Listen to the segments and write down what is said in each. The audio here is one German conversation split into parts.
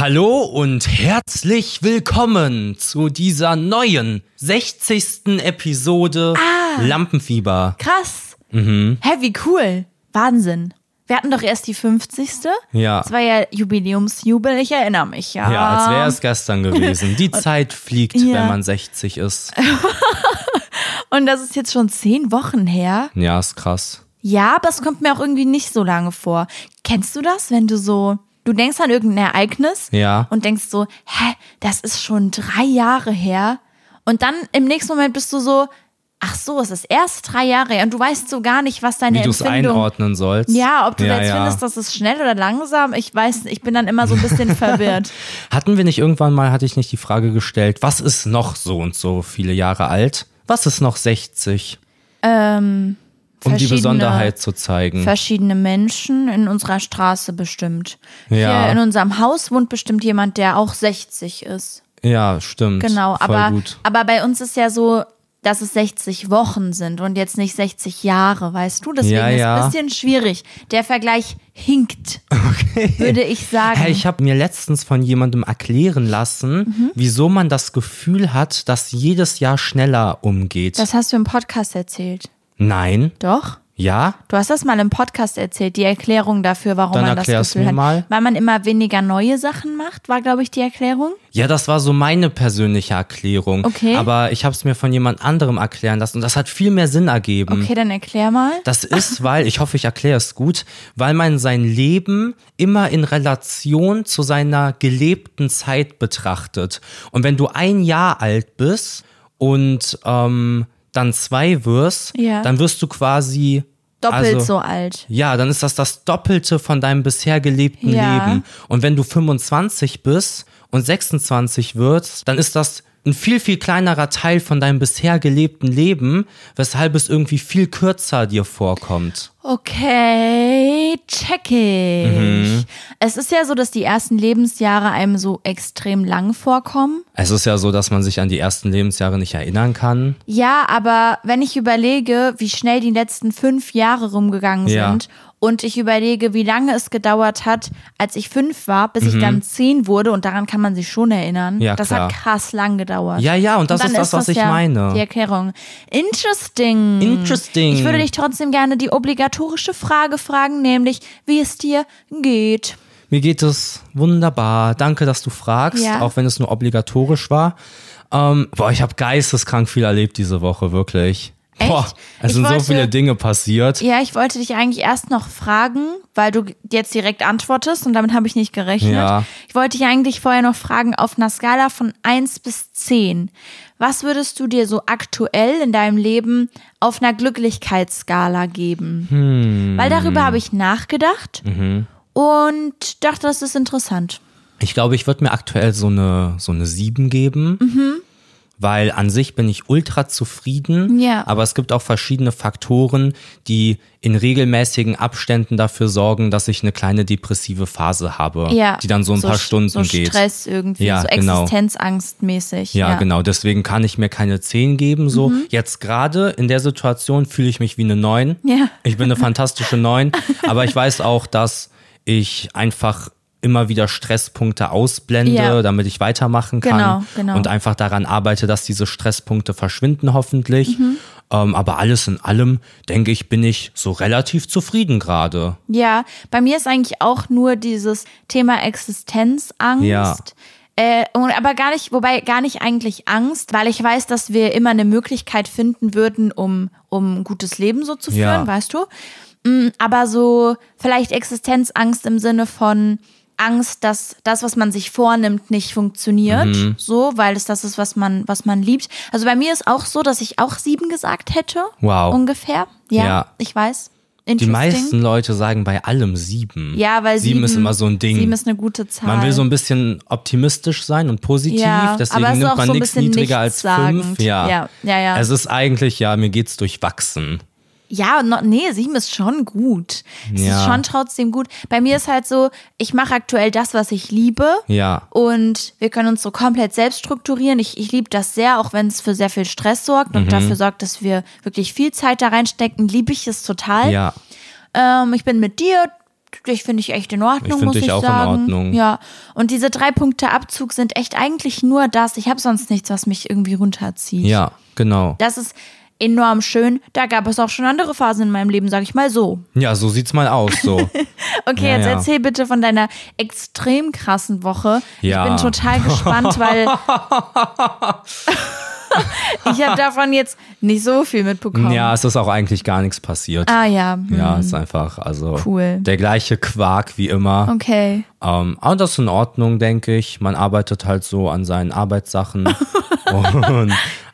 Hallo und herzlich willkommen zu dieser neuen 60. Episode Ah. Lampenfieber. Krass. Mhm. Hä, wie cool. Wahnsinn. Wir hatten doch erst die 50. Ja. Das war ja Jubiläumsjubel, ich erinnere mich, ja. Ja, als wäre es gestern gewesen. Die Zeit fliegt, Ja. wenn man 60 ist. Und das ist jetzt schon zehn Wochen her. Ja, ist krass. Ja, aber es kommt mir auch irgendwie nicht so lange vor. Kennst du das, wenn du so, du denkst an irgendein Ereignis Ja. und denkst so, hä, das ist schon drei Jahre her. Und dann im nächsten Moment bist du so, ach so, es ist erst drei Jahre her und du weißt so gar nicht, was deine Wie du es einordnen sollst. Ja, ob du ja, jetzt ja. findest, das ist schnell oder langsam, ich weiß, ich bin dann immer so ein bisschen verwirrt. Hatten wir nicht irgendwann mal, hatte ich nicht die Frage gestellt, was ist noch so und so viele Jahre alt? Was ist noch 60? Ähm, Um die Besonderheit zu zeigen. Verschiedene Menschen in unserer Straße bestimmt. Ja. Hier in unserem Haus wohnt bestimmt jemand, der auch 60 ist. Ja, stimmt. Genau, Voll aber, gut. aber bei uns ist ja so, dass es 60 Wochen sind und jetzt nicht 60 Jahre, weißt du? Deswegen Ja, ja. ist es ein bisschen schwierig. Der Vergleich hinkt, würde ich sagen. Hey, ich habe mir letztens von jemandem erklären lassen, Mhm. wieso man das Gefühl hat, dass jedes Jahr schneller umgeht. das hast du im Podcast erzählt. Nein? Doch? Ja? Du hast das mal im Podcast erzählt, die Erklärung dafür, warum Dann man das Gefühl mir hat. mal. Weil man immer weniger neue Sachen macht, war, glaube ich, die Erklärung. Ja, das war so meine persönliche Erklärung. Okay. Aber ich habe es mir von jemand anderem erklären lassen und das hat viel mehr Sinn ergeben. Okay, dann erklär mal. Das ist, weil, ich hoffe, ich erkläre es gut, weil man sein Leben immer in Relation zu seiner gelebten Zeit betrachtet. Und wenn du ein Jahr alt bist und ähm, dann zwei wirst, Ja. dann wirst du quasi Doppelt also, so alt. Ja, dann ist das das Doppelte von deinem bisher gelebten Ja. Leben. Und wenn du 25 bist und 26 wirst, dann ist das ein viel, viel kleinerer Teil von deinem bisher gelebten Leben, weshalb es irgendwie viel kürzer dir vorkommt. Okay, check ich. Mhm. Es ist ja so, dass die ersten Lebensjahre einem so extrem lang vorkommen. Es ist ja so, dass man sich an die ersten Lebensjahre nicht erinnern kann. Ja, aber wenn ich überlege, wie schnell die letzten fünf Jahre rumgegangen Ja. sind und ich überlege, wie lange es gedauert hat, als ich fünf war, bis ich dann zehn wurde und daran kann man sich schon erinnern. Mhm. Ja, das klar. hat krass lang gedauert. Ja, ja, und das dann ist das, was ich ja meine. Die Erklärung. Interesting. Interesting. Ich würde dich trotzdem gerne die obligatorische Frage fragen, nämlich, wie es dir geht. Mir geht es wunderbar. Danke, dass du fragst, Ja. auch wenn es nur obligatorisch war. Ähm, boah, ich habe geisteskrank viel erlebt diese Woche, wirklich. Boah, Echt? es Ich sind so wollte- viele Dinge passiert. Ja, ich wollte dich eigentlich erst noch fragen, weil du jetzt direkt antwortest und damit habe ich nicht gerechnet. Ja. Ich wollte dich eigentlich vorher noch fragen, auf einer Skala von 1 bis 10, was würdest du dir so aktuell in deinem Leben auf einer Glücklichkeitsskala geben? Hm. Weil darüber habe ich nachgedacht Mhm. und dachte, das ist interessant. Ich glaube, ich würde mir aktuell so eine, so eine 7 geben. Mhm. Weil an sich bin ich ultra zufrieden. Ja. Aber es gibt auch verschiedene Faktoren, die in regelmäßigen Abständen dafür sorgen, dass ich eine kleine depressive Phase habe, Ja. die dann so ein paar Sch- Stunden so geht. Stress irgendwie, Ja, so genau. Existenzangstmäßig. Ja, genau. Deswegen kann ich mir keine 10 geben. So Mhm. jetzt gerade in der Situation fühle ich mich wie eine 9. Ja. Ich bin eine fantastische 9. aber ich weiß auch, dass ich einfach immer wieder Stresspunkte ausblende, Ja. damit ich weitermachen kann. Genau, genau. Und einfach daran arbeite, dass diese Stresspunkte verschwinden hoffentlich. Mhm. Ähm, aber alles in allem, denke ich, bin ich so relativ zufrieden gerade. Ja, bei mir ist eigentlich auch nur dieses Thema Existenzangst. Ja. Äh, aber gar nicht, wobei gar nicht eigentlich Angst, weil ich weiß, dass wir immer eine Möglichkeit finden würden, um, um ein gutes Leben so zu führen, Ja. weißt du? Mm, Aber so vielleicht Existenzangst im Sinne von Angst, dass das, was man sich vornimmt, nicht funktioniert. Mhm. So, weil es das ist, was man, was man liebt. Also bei mir ist auch so, dass ich auch sieben gesagt hätte. Wow. Ungefähr. Ja, Ja. ich weiß. Die meisten Leute sagen bei allem sieben. Ja, weil sieben, sieben, ist immer so ein Ding. Sieben ist eine gute Zahl. Man will so ein bisschen optimistisch sein und positiv, Ja, deswegen nimmt man so nichts niedriger als fünf. Ja. Ja, ja, ja. Es ist eigentlich, ja, mir geht's durchwachsen. Ja, no, nee, sieben ist schon gut. Es Ja. ist schon trotzdem gut. Bei mir ist halt so, ich mache aktuell das, was ich liebe. Ja. Und wir können uns so komplett selbst strukturieren. Ich, ich liebe das sehr, auch wenn es für sehr viel Stress sorgt Mhm. und dafür sorgt, dass wir wirklich viel Zeit da reinstecken, liebe ich es total. Ja. Ähm, ich bin mit dir dich finde ich echt in Ordnung, Ich muss dich ich auch in sagen. Ordnung. Ja. Und diese drei Punkte Abzug sind echt eigentlich nur das. Ich habe sonst nichts, was mich irgendwie runterzieht. Ja, genau. Das ist enorm schön. Da gab es auch schon andere Phasen in meinem Leben, sag ich mal so. Ja, so sieht's mal aus, so. Okay, Ja, jetzt ja. erzähl bitte von deiner extrem krassen Woche. Ja. Ich bin total gespannt, weil ich habe davon jetzt nicht so viel mitbekommen. ja, es ist auch eigentlich gar nichts passiert. Ah ja. hm. Ja, ist einfach, also Cool. der gleiche Quark wie immer. Okay. Ähm, aber das ist in Ordnung, denke ich. Man arbeitet halt so an seinen Arbeitssachen. und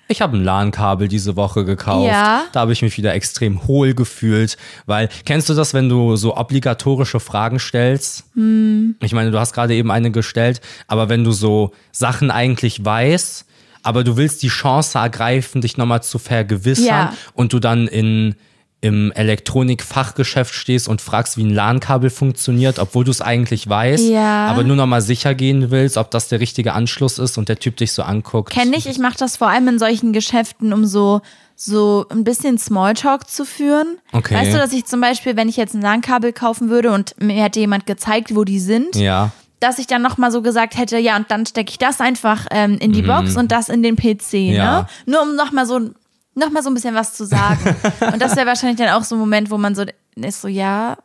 ich habe ein LAN-Kabel diese Woche gekauft. Ja. Da habe ich mich wieder extrem hohl gefühlt. Weil, kennst du das, wenn du so obligatorische Fragen stellst? Hm. Ich meine, du hast gerade eben eine gestellt, aber wenn du so Sachen eigentlich weißt, aber du willst die Chance ergreifen, dich nochmal zu vergewissern Ja. und du dann in im Elektronikfachgeschäft stehst und fragst, wie ein LAN-Kabel funktioniert, obwohl du es eigentlich weißt, Ja. aber nur noch mal sicher gehen willst, ob das der richtige Anschluss ist und der Typ dich so anguckt. Kenne ich. Ich mache das vor allem in solchen Geschäften, um so so ein bisschen Smalltalk zu führen. Okay. Weißt du, dass ich zum Beispiel, wenn ich jetzt ein LAN-Kabel kaufen würde und mir hätte jemand gezeigt, wo die sind, Ja, dass ich dann nochmal so gesagt hätte, ja, und dann stecke ich das einfach ähm, in die Box und das in den PC, Mhm. Ja. ne? Nur um nochmal so, noch mal so ein bisschen was zu sagen. und das wäre wahrscheinlich dann auch so ein Moment, wo man so ist so, ja,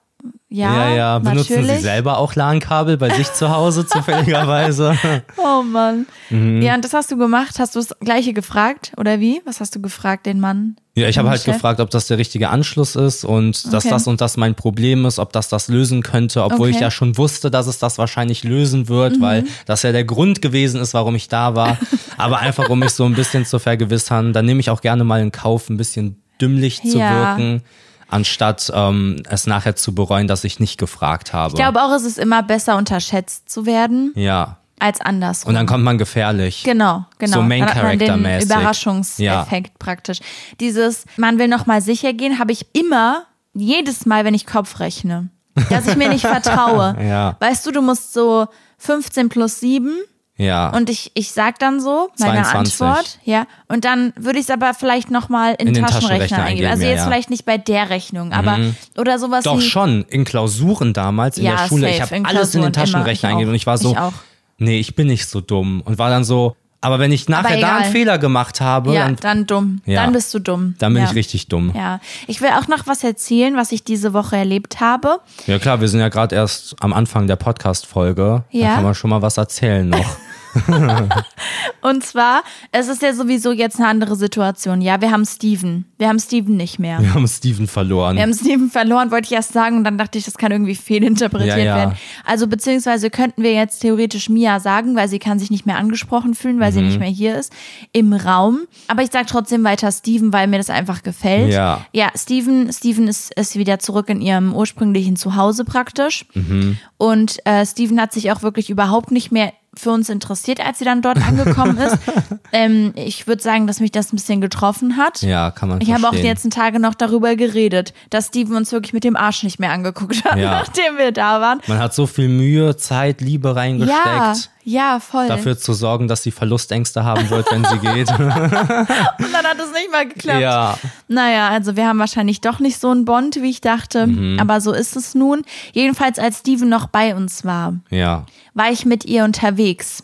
ja, ja, ja. Benutzen natürlich. Sie selber auch LAN-Kabel bei sich zu Hause zufälligerweise? Oh Mann. Mhm. Ja, und das hast du gemacht. Hast du das gleiche gefragt oder wie? Was hast du gefragt, den Mann? Ja, ich habe Den halt Chef? gefragt, ob das der richtige Anschluss ist und dass Okay. das und das mein Problem ist, ob das das lösen könnte, obwohl ich Okay. Mhm. ja schon wusste, dass es das wahrscheinlich lösen wird, weil das ja der Grund gewesen ist, warum ich da war. Aber einfach, um mich so ein bisschen zu vergewissern, dann nehme ich auch gerne mal in Kauf, ein bisschen dümmlich zu Ja. wirken, anstatt ähm, es nachher zu bereuen, dass ich nicht gefragt habe. Ich glaube auch, es ist immer besser, unterschätzt zu werden, ja. Als andersrum. Und dann kommt man gefährlich. Genau, genau. So Main den Character-mäßig. Überraschungseffekt praktisch. Dieses, man will noch mal sicher gehen, habe ich immer, jedes Mal, wenn ich Kopf rechne, dass ich mir nicht vertraue. Ja. Weißt du, du musst so 15 plus 7 Ja. und ich, ich sag dann so meine 22. Antwort, ja. Und dann würde ich es aber vielleicht noch mal in, In den Taschenrechner, Taschenrechner eingeben. Also ja, jetzt ja. vielleicht nicht bei der Rechnung, aber oder sowas Doch schon, in Klausuren damals in Ja, der Schule. ich safe, habe in alles in den. Taschenrechner Ich eingegeben und ich war so, Ich. Nee, ich bin nicht so dumm. Und war dann so, aber wenn ich nachher da einen Fehler gemacht habe, ja, dann, dann dumm. Ja. Dann bist du dumm. dann bin ja. ich richtig dumm. Ja, Ja, ich will auch noch was erzählen, was ich diese Woche erlebt habe. klar, wir sind ja gerade erst am Anfang der Podcast-Folge. Da Ja. kann man schon mal was erzählen noch. Und zwar, es ist ja sowieso jetzt eine andere Situation. Ja, wir haben Steven. Wir haben Steven nicht mehr. Wir haben Steven verloren. Wir haben Steven verloren, wollte ich erst sagen, und dann dachte ich, das kann irgendwie fehlinterpretiert Ja, ja. werden. Also beziehungsweise könnten wir jetzt theoretisch Mia sagen, weil sie kann sich nicht mehr angesprochen fühlen, weil Mhm. sie nicht mehr hier ist, im Raum. Aber ich sage trotzdem weiter Steven, weil mir das einfach gefällt. Ja. Ja, Steven, Steven ist, ist wieder zurück in ihrem ursprünglichen Zuhause praktisch. Mhm. Und äh, Steven hat sich auch wirklich überhaupt nicht mehr für uns interessiert, als sie dann dort angekommen ist. ähm, ich würde sagen, dass mich das ein bisschen getroffen hat. ja, kann man Ich habe auch die letzten Tage noch darüber geredet, dass Steven uns wirklich mit dem Arsch nicht mehr angeguckt hat, Ja. nachdem wir da waren. Man hat so viel Mühe, Zeit, Liebe reingesteckt. Ja, ja, voll. Dafür zu sorgen, dass sie Verlustängste haben wird, wenn sie geht. Und dann hat es nicht mal geklappt. ja. Naja, also wir haben wahrscheinlich doch nicht so einen Bond, wie ich dachte. Mhm. Aber so ist es nun. Jedenfalls, als Steven noch bei uns war, Ja. War ich mit ihr unterwegs.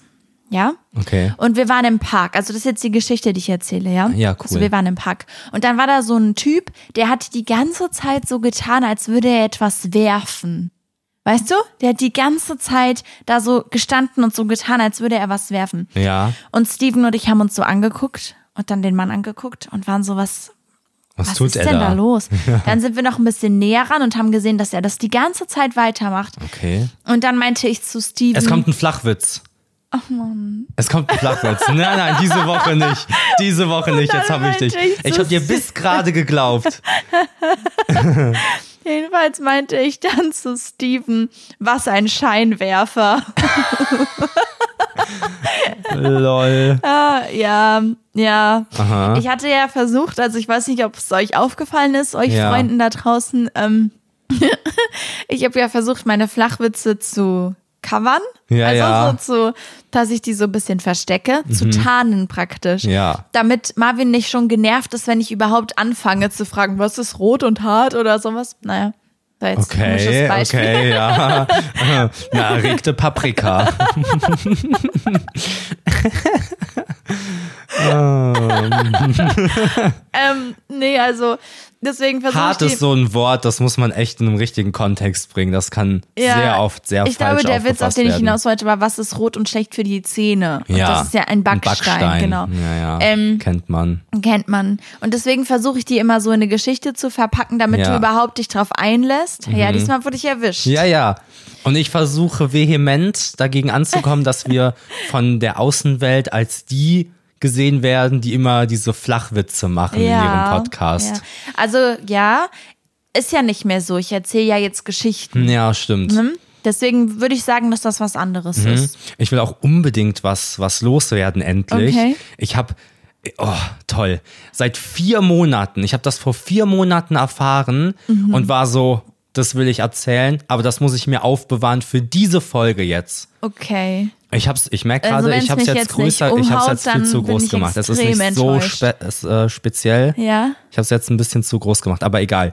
Ja? Okay. Und wir waren im Park. Also das ist jetzt die Geschichte, die ich erzähle, ja? Ja, cool. Also wir waren im Park. Und dann war da so ein Typ, der hat die ganze Zeit so getan, als würde er etwas werfen. Weißt du? Der hat die ganze Zeit da so gestanden und so getan, als würde er was werfen. Ja. Und Steven und ich haben uns so angeguckt und dann den Mann angeguckt und waren so, was, Was, was tut ist er denn da? da los? Dann sind wir noch ein bisschen näher ran und haben gesehen, dass er das die ganze Zeit weitermacht. Okay. Und dann meinte ich zu Steven. Es kommt ein Flachwitz. Ach Mann. Es kommt ein Flachwitz. Nein, nein, diese Woche nicht. Diese Woche nicht. Jetzt habe ich dich. ich Ich habe dir bis gerade geglaubt. Jedenfalls meinte ich dann zu Steven, was ein Scheinwerfer. Lol. Ah, ja, ja. Aha. Ich hatte ja versucht, also ich weiß nicht, ob es euch aufgefallen ist, euch Ja. Freunden da draußen. Ähm, ich habe ja versucht, meine Flachwitze zu covern. Ja, also ja. Mhm. so zu, dass ich die so ein bisschen verstecke, zu tarnen praktisch. Ja. Damit Marvin nicht schon genervt ist, wenn ich überhaupt anfange zu fragen, was ist rot und hart oder sowas. Naja. So jetzt Okay, okay, ja. Eine erregte Paprika. Ähm, nee, also deswegen versuche ich Hart ist so ein Wort, das muss man echt in einem richtigen Kontext bringen. Das kann Ja, sehr oft sehr Ich falsch glaube, der Witz, auf den ich werden. hinaus wollte, war, was ist rot und schlecht für die Zähne? Und Ja, das ist ja ein Backstein, genau. Ja, ja, Ähm, kennt man. Kennt man. Und deswegen versuche ich die immer so in eine Geschichte zu verpacken, damit Ja. Mhm. du überhaupt dich drauf einlässt. Ja, diesmal wurde ich erwischt. Ja, ja. Und ich versuche vehement dagegen anzukommen, dass wir von der Außenwelt als die gesehen werden, die immer diese Flachwitze machen in ihrem Podcast. Ja. Also ja, ist ja nicht mehr so. Ich erzähle ja jetzt Geschichten. Ja, stimmt. Hm? Deswegen würde ich sagen, dass das was anderes Mhm. ist. Ich will auch unbedingt was, was loswerden endlich. Okay. Ich habe, oh, toll. Seit vier Monaten, ich habe das vor vier Monaten erfahren Mhm. und war so, das will ich erzählen, aber das muss ich mir aufbewahren für diese Folge jetzt. Okay. Ich hab's, ich merke Also gerade, wenn's ich habe es mich jetzt jetzt größer, ich habe es umhaut, jetzt viel zu groß ich gemacht. Es ist nicht so spe es, äh, speziell. Ja. Ich habe es jetzt ein bisschen zu groß gemacht, aber egal.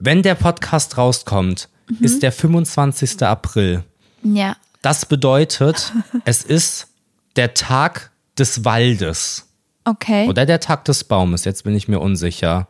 Wenn der Podcast rauskommt, Mhm. ist der 25. April. Ja. Das bedeutet, es ist der Tag des Waldes Okay. oder der Tag des Baumes. Jetzt bin ich mir unsicher.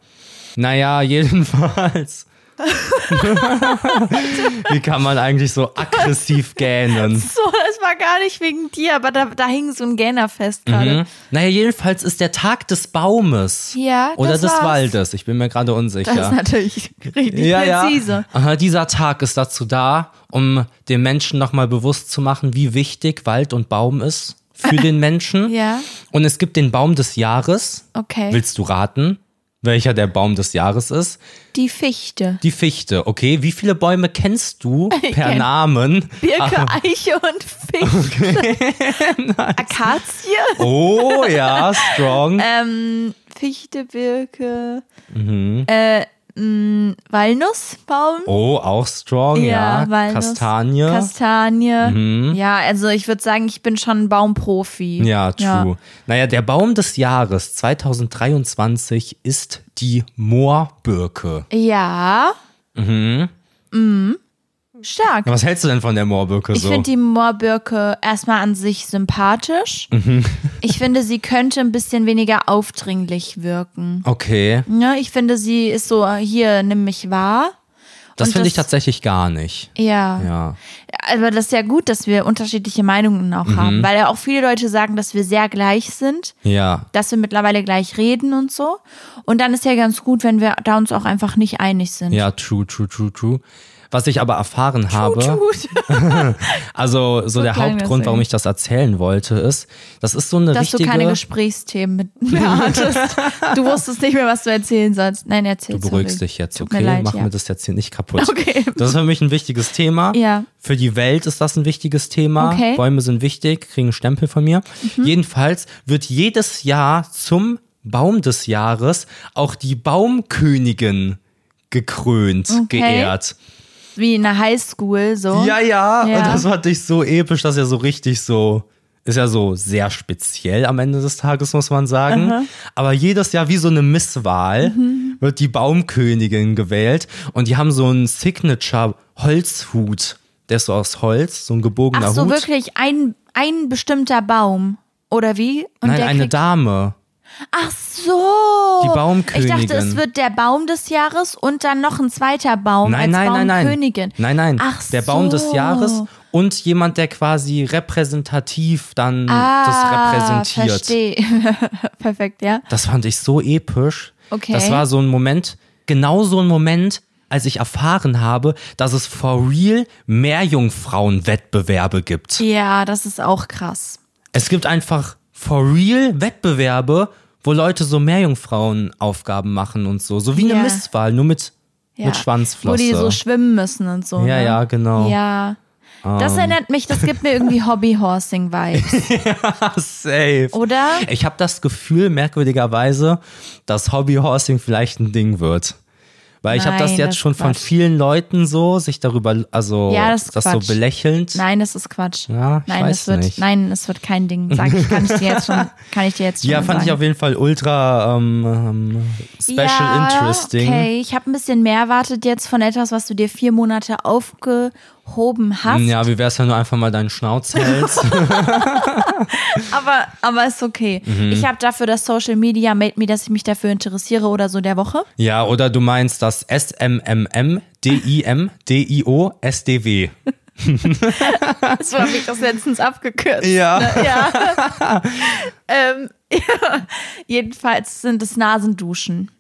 Naja, jedenfalls. Wie kann man eigentlich so aggressiv gähnen? So, das war gar nicht wegen dir, aber da, da hing so ein Gähner fest gerade. Mhm. Naja, jedenfalls ist der Tag des Baumes. Ja, Oder das des war's. Waldes. Ich bin mir gerade unsicher. Das ist natürlich richtig ja, präzise. ja. Aha, dieser Tag ist dazu da, um den Menschen nochmal bewusst zu machen, wie wichtig Wald und Baum ist für den Menschen. Ja. Und es gibt den Baum des Jahres. Okay. Willst du raten, welcher der Baum des Jahres ist? Die Fichte. Die Fichte. Okay, wie viele Bäume kennst du per kenn- Namen? Birke, Eiche und Fichte. Akazie. Oh ja, strong. Ähm, Fichte, Birke, Mhm. äh, mh, Walnussbaum. Oh, auch strong, ja. Walnuss, Kastanie. Mhm. Kastanie. Ja, also ich würde sagen, ich bin schon ein Baumprofi. Ja, true. Naja, der Baum des Jahres 2023 ist die Moorbirke. Ja. Mhm. Stark. Was hältst du denn von der Moorbirke Ich so? finde die Moorbirke erstmal an sich sympathisch. Mhm. Ich finde, sie könnte ein bisschen weniger aufdringlich wirken. okay, Ja, ich finde, sie ist so, hier, nimm mich wahr. das finde ich tatsächlich gar nicht. Ja. Ja. Aber das ist ja gut, dass wir unterschiedliche Meinungen auch Mhm. haben, weil ja auch viele Leute sagen, dass wir sehr gleich sind, Ja. dass wir mittlerweile gleich reden und so. Und dann ist ja ganz gut, wenn wir da uns auch einfach nicht einig sind. Ja, true, true, true, true. Was ich aber erfahren habe, Gut. also so, der klang das Hauptgrund, warum ich das erzählen wollte, ist, das ist so eine Dass du richtige. keine Gesprächsthemen mit mir hattest. Du wusstest nicht mehr, was du erzählen sollst. Nein, erzähl Du beruhigst sorry. dich jetzt, Tut okay? Leid, Mach ja. mir das jetzt hier nicht kaputt. Okay. Das ist für mich ein wichtiges Thema. Ja. Für die Welt ist das ein wichtiges Thema. Okay. Mhm. Bäume sind wichtig, kriegen einen Stempel von mir. Jedenfalls wird jedes Jahr zum Baum des Jahres auch die Baumkönigin gekrönt, Okay. geehrt. Wie in der Highschool, so. Ja, ja, Ja. Und das fand ich so episch, dass er so richtig so. Ist ja so sehr speziell am Ende des Tages, muss man sagen. Aber jedes Jahr wie so eine Misswahl Mhm. wird die Baumkönigin gewählt. Und die haben so einen Signature-Holzhut. Der ist so aus Holz, so ein gebogener Ach so, Hut. wirklich ein, ein bestimmter Baum. Oder wie? Und Nein, eine Dame. Ach so. Die Baumkönigin. Ich dachte, es wird der Baum des Jahres und dann noch ein zweiter Baum Nein, als nein, nein, nein. Baumkönigin. Nein, nein. Ach der Baum des so. Jahres und jemand, der quasi repräsentativ dann Ah, das repräsentiert. Verstehe. Perfekt, ja. Das fand ich so episch. Okay. Das war so ein Moment, genau so ein Moment, als ich erfahren habe, dass es for real Meerjungfrauen-Wettbewerbe gibt. Ja, das ist auch krass. Es gibt einfach for real Wettbewerbe, wo Leute so Meerjungfrauen-Aufgaben machen und so. So wie eine Ja. Mistwahl, nur mit, Ja. mit Schwanzflosse. Wo die so schwimmen müssen und so. ja, ne? ja, genau. Ja. Das erinnert mich, das gibt mir irgendwie Hobbyhorsing-Vibes, Safe. oder? Ich habe das Gefühl, merkwürdigerweise, dass Hobbyhorsing vielleicht ein Ding wird. Weil ich habe das jetzt das schon ist von Quatsch. vielen Leuten so, sich darüber, also Ja, das ist so Quatsch. belächelnd. Nein, das ist Quatsch. Ja, ich nein, es wird, nicht. nein, es wird kein Ding. Sag ich, kann ich dir jetzt schon, kann ich dir jetzt schon Ja, fand ich sagen. auf jeden Fall ultra ähm, ähm, special ja, interesting. Okay, ich habe ein bisschen mehr erwartet jetzt von etwas, was du dir vier Monate aufgehoben hast. Ja, wie wär's, wenn du einfach mal deinen Schnauz hältst? Aber, aber ist okay. Mhm. Ich habe dafür das Social Media Made Me, dass ich mich dafür interessiere oder so der Woche. ja, oder du meinst das SMMM DIM DIO SDW. So habe ich das letztens abgekürzt. Ja. Ne? Ja. ähm, ja. Jedenfalls sind es Nasenduschen.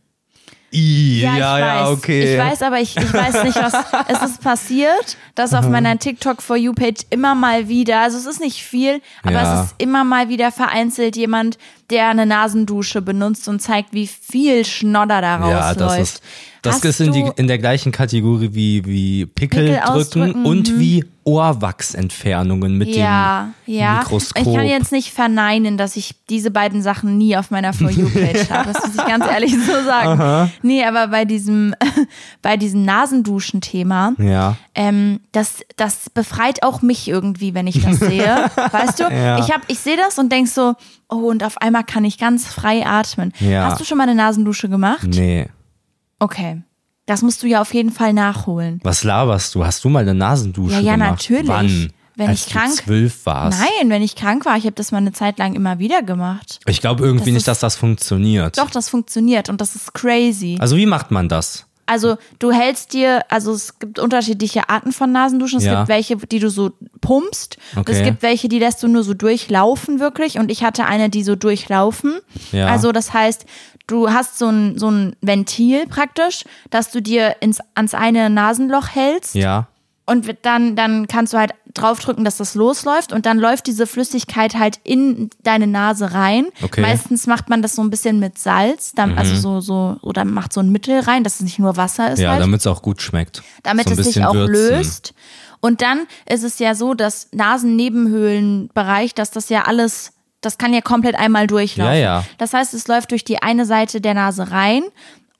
I, ja, ich ja, weiß. okay. Ich weiß, aber ich, ich weiß nicht, was. es ist passiert, dass auf meiner TikTok For You Page immer mal wieder, also es ist nicht viel, aber Ja. es ist immer mal wieder vereinzelt jemand, der eine Nasendusche benutzt und zeigt, wie viel Schnodder da ja, das ist, das Hast ist in, die, in der gleichen Kategorie wie, wie Pickel, Pickel drücken und mhm. wie Ohrwachsentfernungen mit ja, dem ja. Mikroskop. Ich kann jetzt nicht verneinen, dass ich diese beiden Sachen nie auf meiner For You-Page habe. Das muss ich ganz ehrlich so sagen. Nee, aber bei diesem, bei diesem Nasenduschen-Thema, ja. ähm, das, das befreit auch mich irgendwie, wenn ich das sehe. weißt du? Ja. Ich, hab- ich sehe das und denk so, oh, und auf einmal kann ich ganz frei atmen. Ja. Hast du schon mal eine Nasendusche gemacht? Nee. Okay. Das musst du ja auf jeden Fall nachholen. Was laberst du? Hast du mal eine Nasendusche Ja, ja, gemacht? natürlich. Wann? Wenn Als ich krank- du zwölf warst. Nein, wenn ich krank war, ich habe das mal eine Zeit lang immer wieder gemacht. Ich glaube irgendwie Das nicht, ist- dass das funktioniert. Doch, das funktioniert und das ist crazy. Also wie macht man das? Also du hältst dir, also es gibt unterschiedliche Arten von Nasenduschen. Es Ja. gibt welche, die du so pumpst. Okay. Es gibt welche, die lässt du nur so durchlaufen wirklich. Und ich hatte eine, die so durchlaufen. Ja. Also das heißt, du hast so ein, so ein Ventil praktisch, dass du dir ins, ans eine Nasenloch hältst. Ja. Und dann, dann kannst du halt draufdrücken, dass das losläuft und dann läuft diese Flüssigkeit halt in deine Nase rein. Okay. Mhm. Meistens macht man das so ein bisschen mit Salz, dann, also so, so, oder macht so ein Mittel rein, dass es nicht nur Wasser ist Ja, halt, damit es auch gut schmeckt. damit so es sich auch würzen. löst. Und dann ist es ja so, dass Nasennebenhöhlenbereich, dass das ja alles, das kann ja komplett einmal durchlaufen. Ja, ja. Das heißt, es läuft durch die eine Seite der Nase rein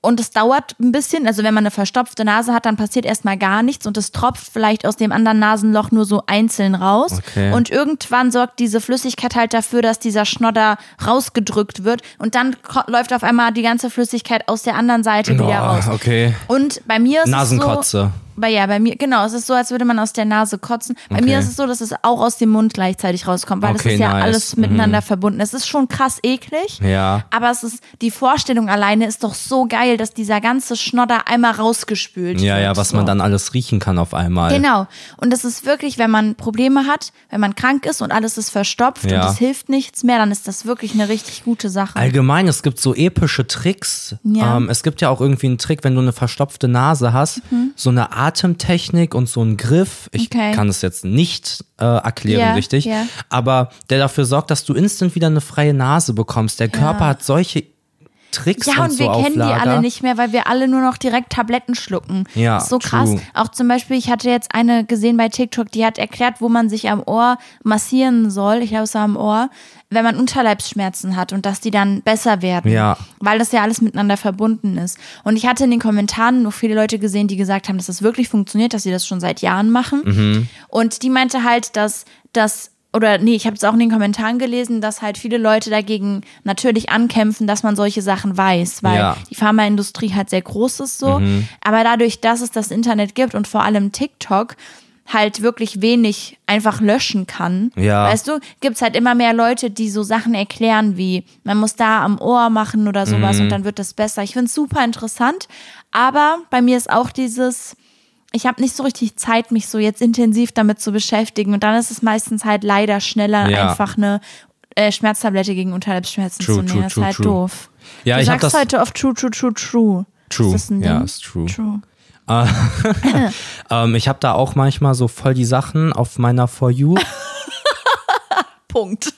und es dauert ein bisschen. Also wenn man eine verstopfte Nase hat, dann passiert erstmal gar nichts und es tropft vielleicht aus dem anderen Nasenloch nur so einzeln raus. Okay. Und irgendwann sorgt diese Flüssigkeit halt dafür, dass dieser Schnodder rausgedrückt wird und dann läuft auf einmal die ganze Flüssigkeit aus der anderen Seite wieder Boah, raus. okay. Und bei mir ist es so, Nasenkotze. Bei, ja, bei mir, genau, es ist so, als würde man aus der Nase kotzen. Bei Okay. mir ist es so, dass es auch aus dem Mund gleichzeitig rauskommt, weil Okay, es ist ja nice. alles Mhm. miteinander verbunden. Es ist schon krass eklig. Ja. Aber es ist, die Vorstellung alleine ist doch so geil, dass dieser ganze Schnodder einmal rausgespült Ja, wird. ja, was so. man dann alles riechen kann auf einmal. Genau. Und das ist wirklich, wenn man Probleme hat, wenn man krank ist und alles ist verstopft Ja. und es hilft nichts mehr, dann ist das wirklich eine richtig gute Sache. Allgemein, es gibt so epische Tricks. Ja. Ähm, es gibt ja auch irgendwie einen Trick, wenn du eine verstopfte Nase hast, so eine Atemtechnik und so einen Griff. Ich. Okay. kann es jetzt nicht äh, erklären, Ja, richtig. ja. Aber der dafür sorgt, dass du instant wieder eine freie Nase bekommst. Der Körper hat solche Tricks Ja, und, und so wir kennen die Lager. alle nicht mehr, weil wir alle nur noch direkt Tabletten schlucken. Ja, so krass. true. Auch zum Beispiel, ich hatte jetzt eine gesehen bei TikTok, die hat erklärt, wo man sich am Ohr massieren soll. Ich glaube, es war am Ohr, wenn man Unterleibsschmerzen hat und dass die dann besser werden. Ja. Weil das ja alles miteinander verbunden ist. Und ich hatte in den Kommentaren noch viele Leute gesehen, die gesagt haben, dass das wirklich funktioniert, dass sie das schon seit Jahren machen. Mhm. Und die meinte halt, dass das oder nee, ich habe es auch in den Kommentaren gelesen, dass halt viele Leute dagegen natürlich ankämpfen, dass man solche Sachen weiß, weil Ja. Mhm. die Pharmaindustrie halt sehr groß ist so. Aber dadurch, dass es das Internet gibt und vor allem TikTok halt wirklich wenig einfach löschen kann, Ja. weißt du, gibt's halt immer mehr Leute, die so Sachen erklären wie, man muss da am Ohr machen oder sowas Mhm. und dann wird das besser. Ich find's super interessant, aber bei mir ist auch dieses, ich habe nicht so richtig Zeit, mich so jetzt intensiv damit zu beschäftigen. Und dann ist es meistens halt leider schneller, Ja. einfach eine äh, Schmerztablette gegen Unterleibsschmerzen True, zu nehmen. true, das ist true, halt true. doof. Ja, du ich sagst das- heute oft true, true, true, true. True. Ist Ja, ist true. True. Ähm, ich habe da auch manchmal so voll die Sachen auf meiner For You. Punkt.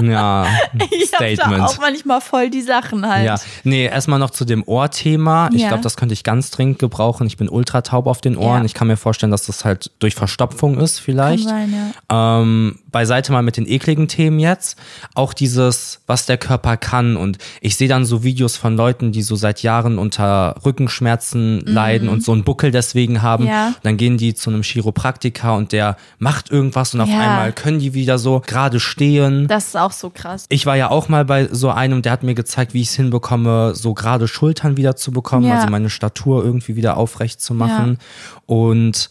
Ja, Ich Statement. auch manchmal voll die Sachen halt. Ja, nee, erstmal noch zu dem Ohrthema. Ich Ja. glaube, das könnte ich ganz dringend gebrauchen. Ich bin ultra taub auf den Ohren. Ja. Ich kann mir vorstellen, dass das halt durch Verstopfung ist vielleicht. Kann sein, ja. Ähm, beiseite mal mit den ekligen Themen jetzt. Auch dieses, was der Körper kann. Und ich sehe dann so Videos von Leuten, die so seit Jahren unter Rückenschmerzen leiden und so einen Buckel deswegen haben. Mhm. Ja. Dann gehen die zu einem Chiropraktiker und der macht irgendwas und auf einmal können die wieder so gerade stehen. Das ist auch so krass. Ich war ja auch mal bei so einem, der hat mir gezeigt, wie ich es hinbekomme, so gerade Schultern wieder zu bekommen, Ja. also meine Statur irgendwie wieder aufrecht zu machen. Und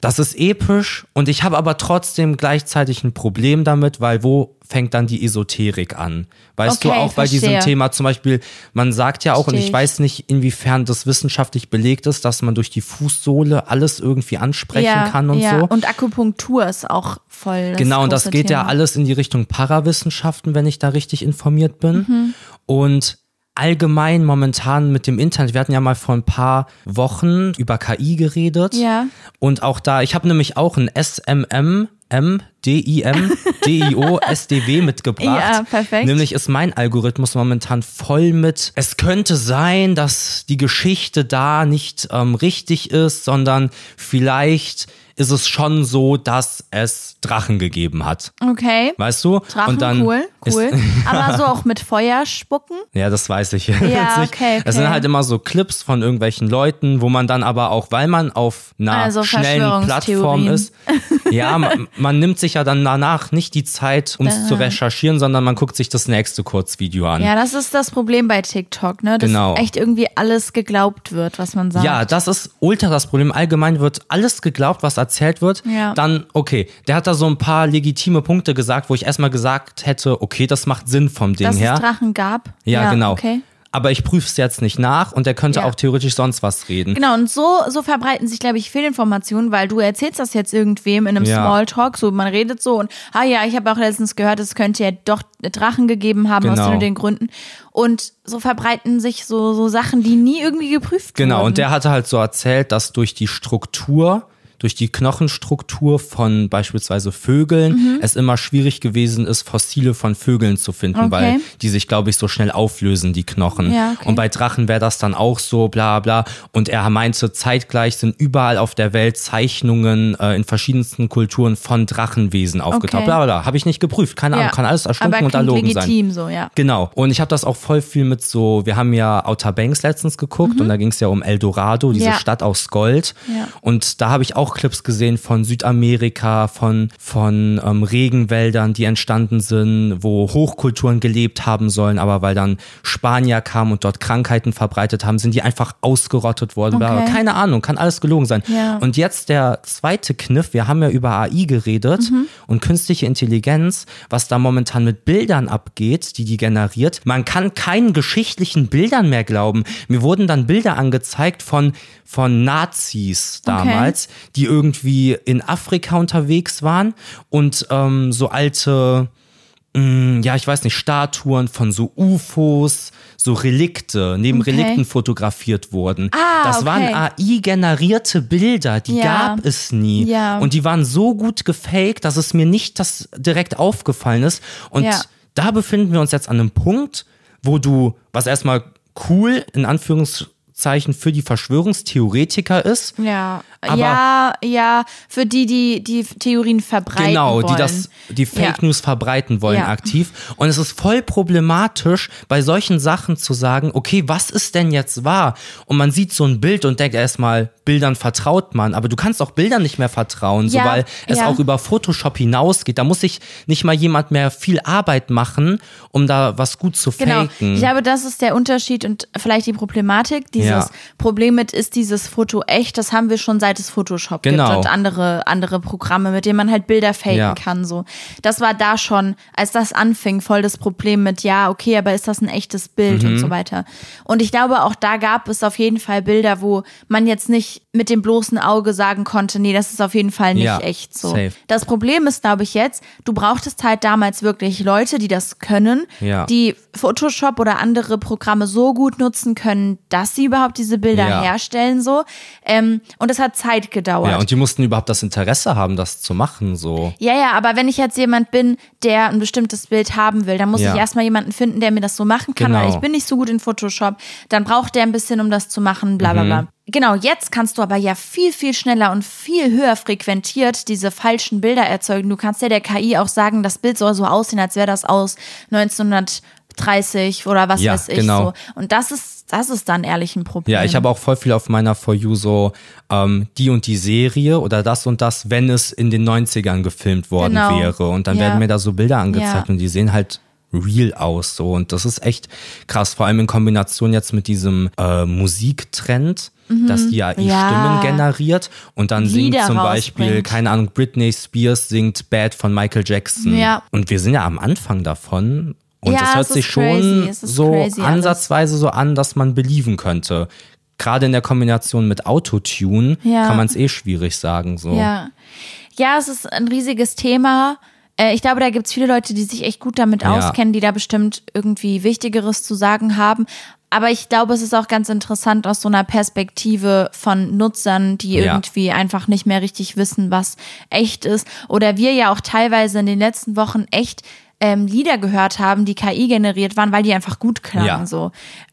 das ist episch und ich habe aber trotzdem gleichzeitig ein Problem damit, weil wo fängt dann die Esoterik an? Weißt du, Okay, auch bei diesem. Thema zum Beispiel, man sagt ja auch, und Verstehe ich ich. weiß nicht, inwiefern das wissenschaftlich belegt ist, dass man durch die Fußsohle alles irgendwie ansprechen ja, kann und ja. so. Und Akupunktur ist auch voll. Genau, und das geht ja Thema. alles in die Richtung Parawissenschaften, wenn ich da richtig informiert bin. Mhm. Und allgemein momentan mit dem Internet, wir hatten ja mal vor ein paar Wochen über KI geredet. Ja. Und auch da, ich habe nämlich auch ein SMM. M, D, I, M, D, I, O, S, D, W mitgebracht. Ja, perfekt. Nämlich ist mein Algorithmus momentan voll mit, es könnte sein, dass die Geschichte da nicht ähm, richtig ist, sondern vielleicht ist es schon so, dass es Drachen gegeben hat. Okay. Weißt du? Drachen, Und dann cool, cool. Aber so auch mit Feuer spucken? Ja, das weiß ich jetzt nicht. okay, Es sind okay. halt immer so Clips von irgendwelchen Leuten, wo man dann aber auch, weil man auf einer Also schnellen Plattform ist, ja, man, man nimmt sich ja dann danach nicht die Zeit, um es zu recherchieren, sondern man guckt sich das nächste Kurzvideo an. Ja, das ist das Problem bei TikTok, ne? Dass Genau. echt irgendwie alles geglaubt wird, was man sagt. Ja, das ist ultra das Problem. Allgemein wird alles geglaubt, was erzählt wird. Ja. Dann, okay, der hat da so ein paar legitime Punkte gesagt, wo ich erstmal gesagt hätte, okay, das macht Sinn vom Ding Dass her. es Drachen gab. ja, genau. Okay. Aber ich prüfe es jetzt nicht nach und der könnte Ja. auch theoretisch sonst was reden. Genau, und so, so verbreiten sich, glaube ich, Fehlinformationen, weil du erzählst das jetzt irgendwem in einem Ja. Smalltalk, so man redet so und, ah ja, ich habe auch letztens gehört, es könnte ja doch Drachen gegeben haben aus Genau. den und den Gründen. Und so verbreiten sich so, so Sachen, die nie irgendwie geprüft Genau, wurden. und der hatte halt so erzählt, dass durch die Struktur, durch die Knochenstruktur von beispielsweise Vögeln Mhm. es immer schwierig gewesen ist, Fossile von Vögeln zu finden, Okay. weil die sich, glaube ich, so schnell auflösen, die Knochen. Ja, okay. Und bei Drachen wäre das dann auch so, bla bla. Und er meinte, zeitgleich sind überall auf der Welt Zeichnungen äh, in verschiedensten Kulturen von Drachenwesen aufgetaucht. Okay. Bla bla. Habe ich nicht geprüft, keine Ahnung, Ja. kann alles erstunken und erlogen sein. legitim so, ja. Genau. Und ich habe das auch voll viel mit so, wir haben ja Outer Banks letztens geguckt und da ging es ja um El Dorado, diese Mhm. Stadt aus Gold. Und da habe ich auch Clips gesehen von Südamerika, von, von ähm, Regenwäldern, die entstanden sind, wo Hochkulturen gelebt haben sollen, aber weil dann Spanier kamen und dort Krankheiten verbreitet haben, sind die einfach ausgerottet worden. Okay. Keine Ahnung, kann alles gelogen sein. Ja. Und jetzt der zweite Kniff, wir haben ja über AI geredet Mhm. und künstliche Intelligenz, was da momentan mit Bildern abgeht, die die generiert. Man kann keinen geschichtlichen Bildern mehr glauben. Mir wurden dann Bilder angezeigt von, von Nazis damals, die irgendwie in Afrika unterwegs waren und ähm, so alte mh, ja, ich weiß nicht, Statuen von so UFOs, so Relikte, neben Okay. Relikten fotografiert wurden. Ah, das waren okay. AI-generierte Bilder, die Ja. gab es nie. Ja. Und die waren so gut gefaked, dass es mir nicht das direkt aufgefallen ist. Und Ja. da befinden wir uns jetzt an einem Punkt, wo du, was erstmal cool in Anführungszeichen für die Verschwörungstheoretiker ist, Ja, Aber- ja, ja, für die, die die Theorien verbreiten Genau, wollen. die das, die Fake Ja. News verbreiten wollen Ja. aktiv. Und es ist voll problematisch, bei solchen Sachen zu sagen, okay, was ist denn jetzt wahr? Und man sieht so ein Bild und denkt erstmal, Bildern vertraut man, aber du kannst auch Bildern nicht mehr vertrauen, so Ja, weil es auch über Photoshop hinausgeht. Da muss sich nicht mal jemand mehr viel Arbeit machen, um da was gut zu Genau. faken. Ich glaube, das ist der Unterschied und vielleicht die Problematik. Dieses Ja. Problem mit, ist dieses Foto echt? Das haben wir schon seit es Photoshop Genau. gibt und andere, andere Programme, mit denen man halt Bilder faken Ja. kann. So. Das war da schon, als das anfing, voll das Problem mit, ja, okay, aber ist das ein echtes Bild Mhm. und so weiter. Und ich glaube, auch da gab es auf jeden Fall Bilder, wo man jetzt nicht mit dem bloßen Auge sagen konnte, nee, das ist auf jeden Fall nicht Ja, echt so. safe. Das Problem ist, glaube ich, jetzt, du brauchtest halt damals wirklich Leute, die das können, die Photoshop oder andere Programme so gut nutzen können, dass sie überhaupt diese Bilder Ja. herstellen so. Ähm, und es hat Zeit gedauert. Ja, und die mussten überhaupt das Interesse haben, das zu machen, so. Ja, ja, aber wenn ich jetzt jemand bin, der ein bestimmtes Bild haben will, dann muss Ja. ich erstmal jemanden finden, der mir das so machen kann, Genau. weil ich bin nicht so gut in Photoshop. Dann braucht der ein bisschen, um das zu machen, bla bla Mhm. bla. Genau, jetzt kannst du aber ja viel, viel schneller und viel höher frequentiert diese falschen Bilder erzeugen. Du kannst ja der KI auch sagen, das Bild soll so aussehen, als wäre das aus 1930 oder was Ja, weiß ich genau. so. Und das ist, das ist dann ehrlich ein Problem. Ja, ich habe auch voll viel auf meiner For You so ähm, die und die Serie oder das und das, wenn es in den 90ern gefilmt worden Genau. wäre. Und dann Ja. werden mir da so Bilder angezeigt Ja. und die sehen halt real aus so und das ist echt krass, vor allem in Kombination jetzt mit diesem äh, Musiktrend, dass die AI Mhm. Ja. Stimmen generiert und dann singt Lieder zum Beispiel, rausbringt. keine Ahnung, Britney Spears singt Bad von Michael Jackson. Ja. Und wir sind ja am Anfang davon und Ja, es hört sich schon so crazy ansatzweise so an, dass man believen könnte. Gerade in der Kombination mit Autotune Ja. kann man es eh schwierig sagen. So. Ja. Ja, es ist ein riesiges Thema. Äh, Ich glaube, da gibt es viele Leute, die sich echt gut damit Ja. auskennen, die da bestimmt irgendwie Wichtigeres zu sagen haben. Aber ich glaube, es ist auch ganz interessant aus so einer Perspektive von Nutzern, die Ja. irgendwie einfach nicht mehr richtig wissen, was echt ist. Oder wir ja auch teilweise in den letzten Wochen echt ähm, Lieder gehört haben, die KI generiert waren, weil die einfach gut klangen. Ja. So.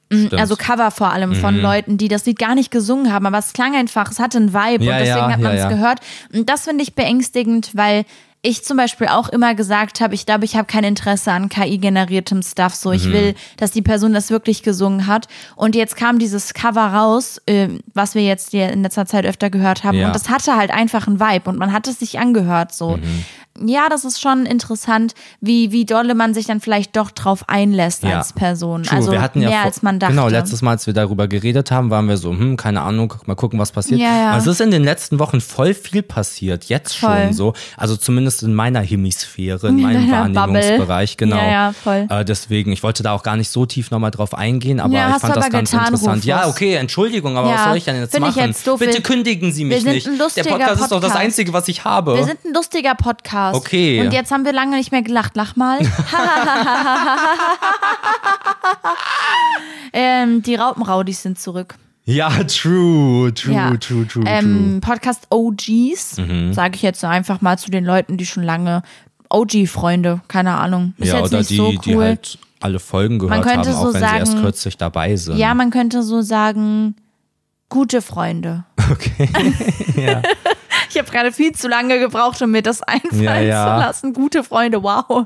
Mm, Stimmt. Also Cover vor allem von Leuten, die das Lied gar nicht gesungen haben, aber es klang einfach, es hatte einen Vibe Ja, und deswegen ja, hat man es gehört. Und das finde ich beängstigend, weil ich zum Beispiel auch immer gesagt habe, ich glaube, ich habe kein Interesse an KI-generiertem Stuff. So, Mhm. ich will, dass die Person das wirklich gesungen hat. Und jetzt kam dieses Cover raus, äh, was wir jetzt in letzter Zeit öfter gehört haben. Ja. Und das hatte halt einfach einen Vibe und man hat es sich angehört. So, Mhm. Ja, das ist schon interessant, wie wie dolle man sich dann vielleicht doch drauf einlässt Ja. als Person. True, also wir hatten ja mehr vor- als man dachte. Genau, letztes Mal, als wir darüber geredet haben, waren wir so, hm, keine Ahnung, mal gucken, was passiert. Ja, ja. Aber es ist in den letzten Wochen voll viel passiert, jetzt Voll. schon so. Also zumindest in meiner Hemisphäre, in meinem Wahrnehmungsbereich, genau. Ja, ja, voll. Äh, deswegen, ich wollte da auch gar nicht so tief nochmal drauf eingehen, aber Ja, ich fand das ganz getan, interessant. Rufus. Ja, okay, Entschuldigung, aber was soll ich denn jetzt find machen? jetzt. Bitte kündigen Sie mich nicht. Der lustiger Podcast ist doch das Podcast. Einzige, was ich habe. Wir sind ein lustiger Podcast. Okay. Und jetzt haben wir lange nicht mehr gelacht. Lach mal. ähm, die Raupenraudis sind zurück. ja, true, true, Ja. true, true, Ähm, Podcast OGs, Mhm. sage ich jetzt einfach mal zu den Leuten, die schon lange OG-Freunde, keine Ahnung. Ist ja, jetzt oder nicht die, so cool. die halt alle Folgen gehört haben, auch so wenn sie erst sagen- kürzlich dabei sind. ja, man könnte so sagen, gute Freunde. okay. Ich habe gerade viel zu lange gebraucht, um mir das einfallen Ja, ja. zu lassen. Gute Freunde, wow.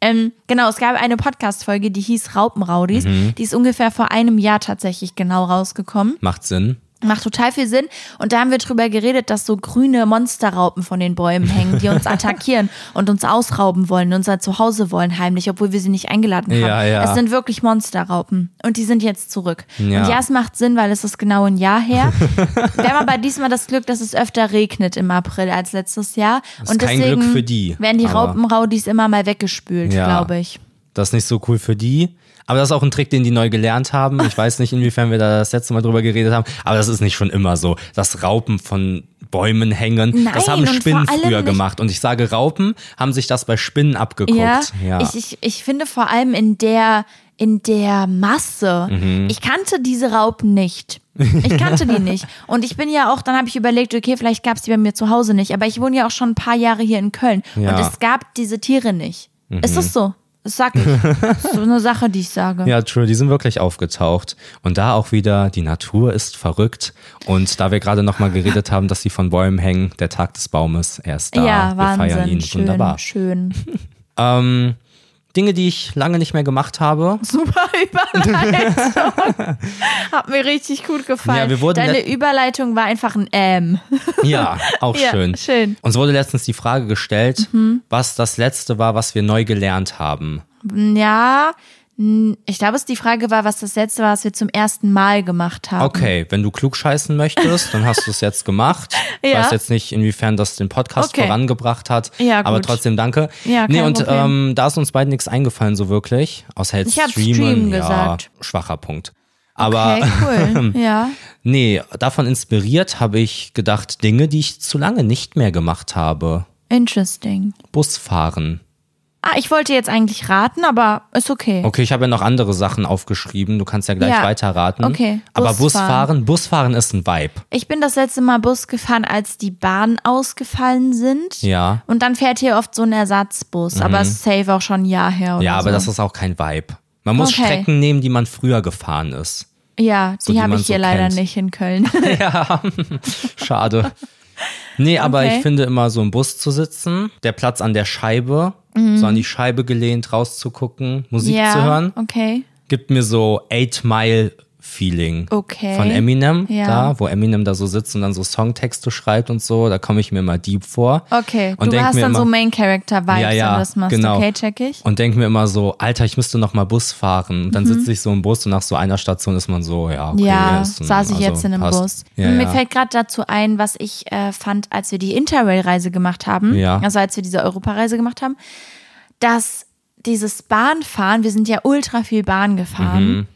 Ähm, genau, es gab eine Podcast-Folge, die hieß Raupenraudis. Mhm. Die ist ungefähr vor einem Jahr tatsächlich genau rausgekommen. Macht Sinn. Macht total viel Sinn. Und da haben wir drüber geredet, dass so grüne Monsterraupen von den Bäumen hängen, die uns attackieren und uns ausrauben wollen, unser Zuhause wollen heimlich, obwohl wir sie nicht eingeladen haben. Ja, ja. Es sind wirklich Monsterraupen. Und die sind jetzt zurück. Ja. Und ja, es macht Sinn, weil es ist genau ein Jahr her. wir haben aber diesmal das Glück, dass es öfter regnet im April als letztes Jahr. ist und kein deswegen Glück für die, werden die Raupenraudis immer mal weggespült, glaube ich. Das ist nicht so cool für die. Aber das ist auch ein Trick, den die neu gelernt haben. Ich weiß nicht, inwiefern wir da das letzte Mal drüber geredet haben. Aber das ist nicht schon immer so, dass Raupen von Bäumen hängen. das Nein, haben und Spinnen früher gemacht. Und ich sage, Raupen haben sich das bei Spinnen abgeguckt. Ja, Ja. Ich, ich, ich finde vor allem in der, in der Masse. Mhm. Ich kannte diese Raupen nicht. Ich kannte die nicht. Und ich bin ja auch, dann habe ich überlegt, okay, vielleicht gab es die bei mir zu Hause nicht. Aber ich wohne ja auch schon ein paar Jahre hier in Köln. Ja. Mhm. Und es gab diese Tiere nicht. Ist das so? Das sag ich. Das ist so eine Sache, die ich sage. Ja, true, die sind wirklich aufgetaucht. Und da auch wieder, die Natur ist verrückt. Und da wir gerade nochmal geredet haben, dass sie von Bäumen hängen, der Tag des Baumes, er ist da. Ja, wir Wahnsinn. feiern ihn. schön, Wunderbar. schön. Ähm, Dinge, die ich lange nicht mehr gemacht habe. Super Überleitung. Hat mir richtig gut gefallen. Ja, Deine Überleitung war einfach ein Ähm. Ja, auch Ja, schön. schön. Uns wurde letztens die Frage gestellt, was das letzte war, was wir neu gelernt haben. Ja, ich glaube, es die Frage war, was das letzte war, was wir zum ersten Mal gemacht haben. Okay, wenn du klug scheißen möchtest, dann hast du es jetzt gemacht. Ich Ja. weiß jetzt nicht, inwiefern das den Podcast Okay. vorangebracht hat, Ja, aber gut. trotzdem danke. Ja, nee, und ähm, da ist uns beiden nichts eingefallen so wirklich, außer jetzt Ich streamen. Stream ja, gesagt. schwacher Punkt. Aber Okay, cool. ja. nee, davon inspiriert habe ich gedacht, Dinge, die ich zu lange nicht mehr gemacht habe. Interesting. Busfahren. Ah, ich wollte jetzt eigentlich raten, aber ist okay. Okay, ich habe ja noch andere Sachen aufgeschrieben. Du kannst ja gleich Ja. weiterraten. Okay, Aber Busfahren. Busfahren, Busfahren ist ein Vibe. Ich bin das letzte Mal Bus gefahren, als die Bahnen ausgefallen sind. Ja. Und dann fährt hier oft so ein Ersatzbus, aber es ist safe auch schon ein Jahr her oder Ja, aber so. das ist auch kein Vibe. Man muss Okay. Strecken nehmen, die man früher gefahren ist. Ja, so die die habe ich hier so leider kennt. nicht in Köln. Schade. Nee, aber Okay. ich finde immer so im Bus zu sitzen, der Platz an der Scheibe, so an die Scheibe gelehnt, rauszugucken, Musik Mhm. ja, zu hören, okay. gibt mir so Eight Mile Feeling Okay. von Eminem, Ja. da, wo Eminem da so sitzt und dann so Songtexte schreibt und so, da komme ich mir mal deep vor. Okay, und du hast mir dann immer, so Main Character Vibes, Ja, ja, das machst. genau. Okay, check ich. und denke mir immer so, Alter, ich müsste noch mal Bus fahren. Und dann sitze ich so im Bus und nach so einer Station ist man so, ja, okay. Mhm. ja, ein- saß ich also jetzt in einem passt. Bus. Ja, Mir fällt gerade dazu ein, was ich äh, fand, als wir die Interrail-Reise gemacht haben, Ja. also als wir diese Europareise gemacht haben, dass dieses Bahnfahren, wir sind ja ultra viel Bahn gefahren. Und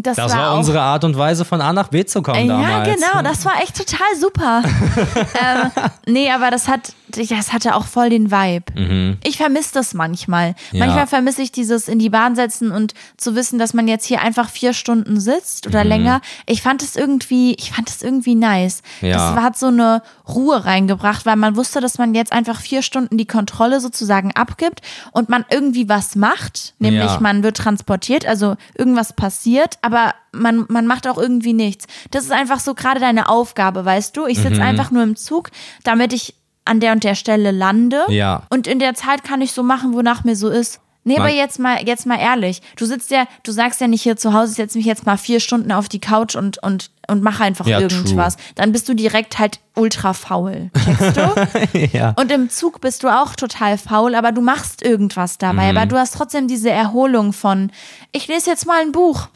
das, Mhm. Das war, war unsere Art und Weise, von A nach B zu kommen Ja, damals. genau, das war echt total super. ähm, nee, aber das hat, das hatte auch voll den Vibe. Ich vermisse das manchmal. Ja. Manchmal vermisse ich dieses in die Bahn setzen und zu wissen, dass man jetzt hier einfach vier Stunden sitzt oder länger. Ich fand es irgendwie, ich fand es irgendwie nice. Ja. Das hat so eine Ruhe reingebracht, weil man wusste, dass man jetzt einfach vier Stunden die Kontrolle sozusagen abgibt und man irgendwie was macht, nämlich Ja. man wird transportiert, also irgendwas passiert, aber man, man macht auch irgendwie nichts. Das ist einfach so gerade deine Aufgabe, weißt du? Ich sitze Mhm. einfach nur im Zug, damit ich an der und der Stelle lande. Ja. Und in der Zeit kann ich so machen, wonach mir so ist. Nee, aber jetzt mal, jetzt mal ehrlich. Du sitzt ja, du sagst ja nicht hier zu Hause, ich setze mich jetzt mal vier Stunden auf die Couch und, und, und mache einfach Ja, irgendwas. Dann bist du direkt halt ultra faul. Checkst du? ja. Und im Zug bist du auch total faul, aber du machst irgendwas dabei. Mhm. Aber du hast trotzdem diese Erholung von, ich lese jetzt mal ein Buch.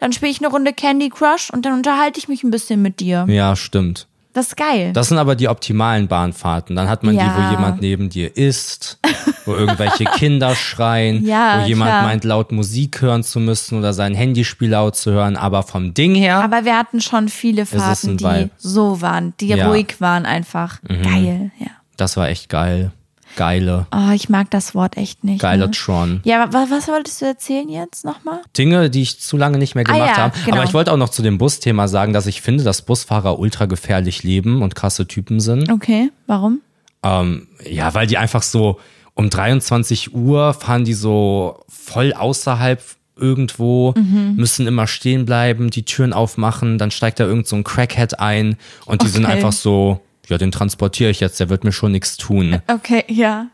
Dann spiele ich eine Runde Candy Crush und dann unterhalte ich mich ein bisschen mit dir. ja, stimmt. Das ist geil. Das sind aber die optimalen Bahnfahrten. Dann hat man die, Ja. wo jemand neben dir isst, wo irgendwelche Kinder schreien, Ja, wo jemand klar. meint, laut Musik hören zu müssen oder sein Handyspiel laut zu hören. Aber vom Ding her, aber wir hatten schon viele Fahrten, die Vibe. so waren, die Ja. Mhm. ruhig waren einfach. Geil, ja. das war echt geil. Geile, Oh, ich mag das Wort echt nicht. geile Ne? Tron. Ja, was, was wolltest du erzählen jetzt nochmal? Dinge, die ich zu lange nicht mehr gemacht Ah ja, habe. genau. Aber ich wollte auch noch zu dem Busthema sagen, dass ich finde, dass Busfahrer ultra gefährlich leben und krasse Typen sind. Okay, warum? Ähm, ja, weil die einfach so um 23 Uhr fahren die so voll außerhalb irgendwo, Mhm. müssen immer stehen bleiben, die Türen aufmachen, dann steigt da irgend so ein Crackhead ein und die sind Okay. einfach so, ja, den transportiere ich jetzt, der wird mir schon nichts tun. Okay, ja.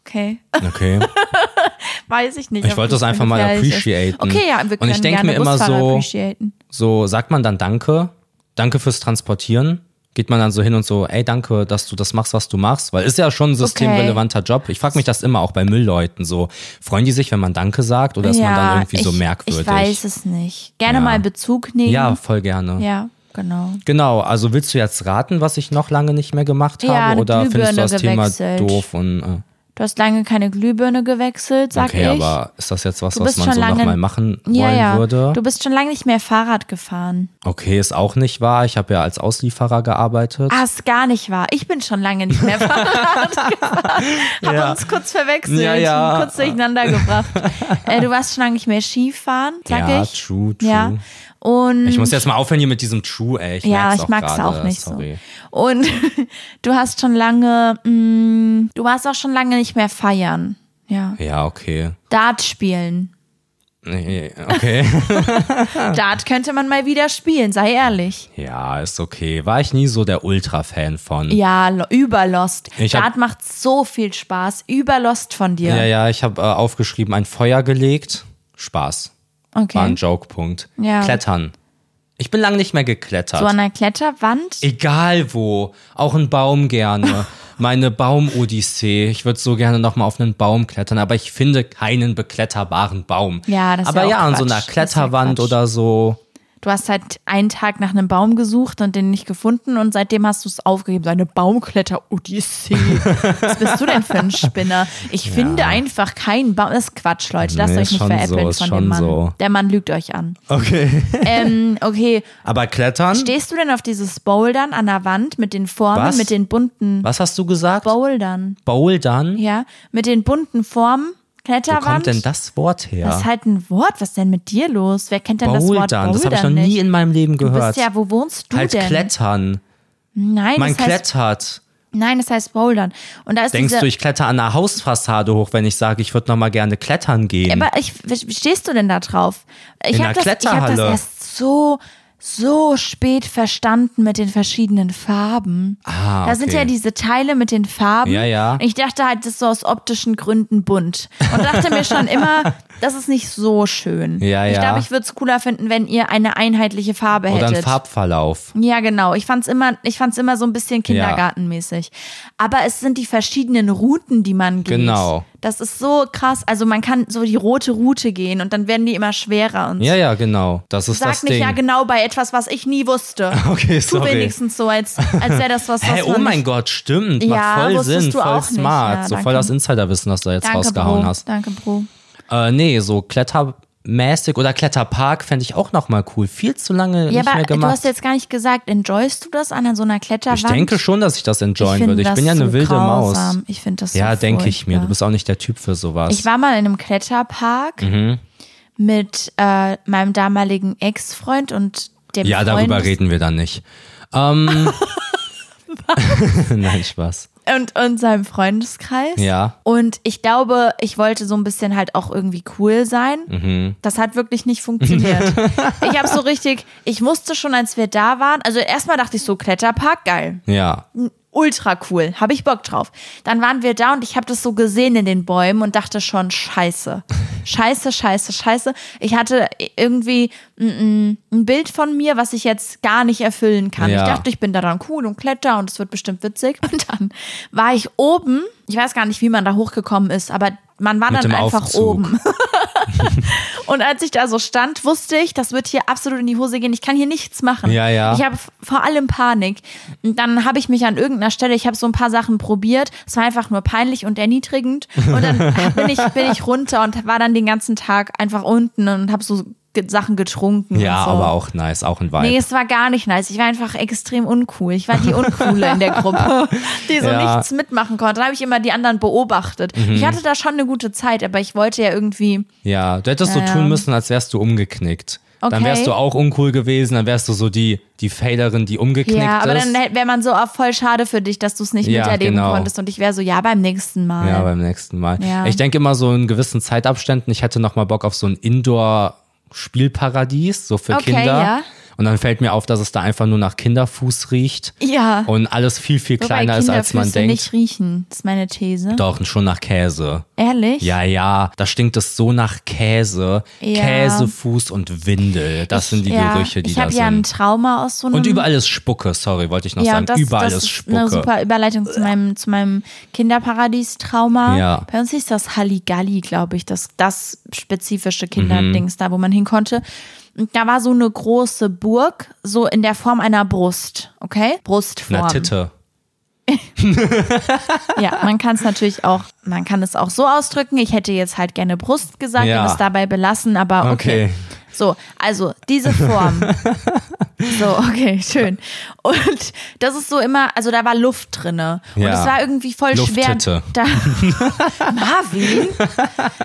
Okay. Okay. Weiß ich nicht. Ich wollte das einfach mal ist. appreciaten. Okay, ja, wir Und können ich denk gerne mir immer so-. So, sagt man dann Danke? Danke fürs Transportieren? Geht man dann so hin und so, ey, danke, dass du das machst, was du machst? Weil ist ja schon ein systemrelevanter Job. Ich frage mich das immer auch bei Müllleuten so. Freuen die sich, wenn man Danke sagt oder ist man dann irgendwie so ich, merkwürdig? Ich weiß es nicht. Gerne Ja. mal Bezug nehmen. Ja, voll gerne. Ja, genau. Genau, also willst du jetzt raten, was ich noch lange nicht mehr gemacht Ja, habe? eine Oder findest du Glühbirne das Thema gewechselt. doof und äh, Du hast lange keine Glühbirne gewechselt, sag okay, ich. aber ist das jetzt was, was man schon so lange nochmal machen wollen ja. würde? Du bist schon lange nicht mehr Fahrrad gefahren. Okay, ist auch nicht wahr. Ich habe ja als Auslieferer gearbeitet. Ah, ist gar nicht wahr. Ich bin schon lange nicht mehr Fahrrad gefahren. Hab Ja. uns kurz verwechselt, Ja, ja. kurz durcheinander gebracht. äh, du warst schon lange nicht mehr Skifahren, sag ja, ich. true, true. Ja. Und Ich muss jetzt mal aufhören hier mit diesem True, ey. Ich ja, ich mag es auch nicht sorry. so. Und du hast schon lange, mh, du warst auch schon lange nicht mehr feiern. Ja. Ja, okay. Dart spielen. Okay. Dart könnte man mal wieder spielen, sei ehrlich. ja, ist okay. War ich nie so der Ultra-Fan von. Ja, lo- über Lost. Ich hab- Dart macht so viel Spaß. Über Lost von dir. Ja, ja, ich habe äh, aufgeschrieben, ein Feuer gelegt. Spaß. War ein Okay. Joke-Punkt. Ja. Klettern. Ich bin lange nicht mehr geklettert. So an einer Kletterwand. Egal wo. Auch ein Baum gerne. Meine Baum-Odyssee. Ich würde so gerne nochmal auf einen Baum klettern, aber ich finde keinen bekletterbaren Baum. Ja, das ist Aber ja auch ja, an so einer ja Kletterwand Quatsch. oder so. Du hast halt einen Tag nach einem Baum gesucht und den nicht gefunden und seitdem hast du es aufgegeben. So eine Baumkletter-Odyssee. Was bist du denn für ein Spinner? Ich finde einfach keinen Baum. Das ist Quatsch, Leute. Lasst Nee, euch nicht veräppeln so, von dem Mann. so. Der Mann lügt euch an. Okay. ähm, okay, Aber Klettern? stehst du denn auf dieses Bouldern an der Wand mit den Formen, Was? mit den bunten Was hast du gesagt? Bouldern? Bouldern? Ja, mit den bunten Formen, Wo Kletterwand. kommt denn das Wort her? Das ist halt ein Wort. Was ist denn mit dir los? Wer kennt denn das Wort Bouldern. Bouldern Das habe ich noch nie in meinem Leben Du gehört. bist ja, wo wohnst du halt denn? klettern. Nein, Man das heißt, klettert. nein, das heißt Bouldern. Und da ist Denkst diese, du, ich kletter an einer Hausfassade hoch, wenn ich sage, ich würde noch mal gerne klettern gehen? aber ich, wie stehst du denn da drauf? Ich In habe der das, ich hab das erst so, so spät verstanden mit den verschiedenen Farben. Ah, Da sind okay. ja diese Teile mit den Farben. Ja, ja. Ich dachte halt, das ist so aus optischen Gründen bunt. Und dachte mir schon immer, das ist nicht so schön. Ja, ich ja. glaube, ich würde es cooler finden, wenn ihr eine einheitliche Farbe Oder hättet. Farbverlauf. Ja, genau. Ich fand's immer, ich fand's immer so ein bisschen kindergartenmäßig. Aber es sind die verschiedenen Routen, die man geht. Genau. Das ist so krass. Also man kann so die rote Route gehen und dann werden die immer schwerer und Ja, ja, genau. Das ist sag das nicht Ding. ja genau bei etwas, was ich nie wusste. Okay, Tu sorry. wenigstens so, als, als wäre das was, was Hä, oh mein Gott, stimmt. Ja, Macht voll Sinn, voll smart. Ja, so voll das Insiderwissen, das du jetzt Danke, rausgehauen Bro. hast. Danke, Bro. Äh, nee, so klettermäßig oder Kletterpark fände ich auch noch mal cool. Viel zu lange Ja, nicht aber mehr du gemacht. hast jetzt gar nicht gesagt, enjoyst du das an so einer Kletterwand? ich denke schon, dass ich das enjoyen find würde. Ich bin ja eine so wilde grausam. Maus. Ich finde das so Ja, denke ich mir. Du bist auch nicht der Typ für sowas. Ich war mal in einem Kletterpark Mhm. mit äh, meinem damaligen Ex-Freund und dem ja, Freund darüber reden wir dann nicht. Ähm, Nein, Spaß. Und, und seinem Freundeskreis. Ja. Und ich glaube, ich wollte so ein bisschen halt auch irgendwie cool sein. Mhm. Das hat wirklich nicht funktioniert. ich habe so richtig, ich wusste schon, als wir da waren, also erstmal dachte ich so, Kletterpark, geil. Ja. Ultra cool, habe ich Bock drauf. Dann waren wir da und ich habe das so gesehen in den Bäumen und dachte schon, scheiße, scheiße, scheiße, scheiße. Ich hatte irgendwie ein, ein Bild von mir, was ich jetzt gar nicht erfüllen kann. Ja. Ich dachte, ich bin da dann cool und kletter und es wird bestimmt witzig. Und dann war ich oben, ich weiß gar nicht, wie man da hochgekommen ist, aber man war Mit dann einfach Aufzug. oben. Und als ich da so stand, wusste ich, das wird hier absolut in die Hose gehen. Ich kann hier nichts machen. Ja, ja. Ich habe vor allem Panik. Und dann habe ich mich an irgendeiner Stelle, ich habe so ein paar Sachen probiert. Es war einfach nur peinlich und erniedrigend. Und dann bin ich, bin ich runter und war dann den ganzen Tag einfach unten und habe so Sachen getrunken. Ja, und so. aber auch nice, auch ein Vibe. Nee, es war gar nicht nice. Ich war einfach extrem uncool. Ich war die Uncoole in der Gruppe, die so Ja. Mhm. nichts mitmachen konnte. Dann habe ich immer die anderen beobachtet. Ich hatte da schon eine gute Zeit, aber ich wollte ja irgendwie. Ja, du hättest Ja, so tun müssen, als wärst du umgeknickt. Dann Okay. wärst du auch uncool gewesen, dann wärst du so die, die Failerin, die umgeknickt Ja, aber ist. dann wäre man so auch voll schade für dich, dass du es nicht Ja, miterleben genau. konntest. Und ich wäre so, ja, beim nächsten Mal. ja, beim nächsten Mal. Ja. Ich denke immer so in gewissen Zeitabständen, ich hätte noch mal Bock auf so ein Indoor-Spielparadies, so für Okay, Kinder. ja. Und dann fällt mir auf, dass es da einfach nur nach Kinderfuß riecht ja. und alles viel, viel Wobei kleiner ist, als man denkt. nicht riechen. Ist meine These. Doch, schon nach Käse. Ehrlich? Ja, ja, da stinkt es so nach Käse. Ja. Käse, Fuß und Windel. Das sind die ja, Gerüche, die ich da habe ja ein sind. Trauma aus so einem. Und überall ist Spucke, sorry, wollte ich noch ja, sagen. das, überall das ist ist eine Spucke. super Überleitung zu meinem, zu meinem Kinderparadies-Trauma. Ja. Bei uns hieß das Halligalli, glaube ich, das, das spezifische Mhm. Kinderdings da, wo man hin konnte. Und da war so eine große Burg, so in der Form einer Brust, okay? Brustform. Na, Titte. Ja, man kann es natürlich auch, man kann es auch so ausdrücken. Ich hätte jetzt halt gerne Brust gesagt Ja. und es dabei belassen, aber okay. Okay. So, also diese Form. so, okay, schön. Und das ist so immer, also da war Luft drinne. Und Ja. es war irgendwie voll schwer. Lufttitte. Da, Marvin,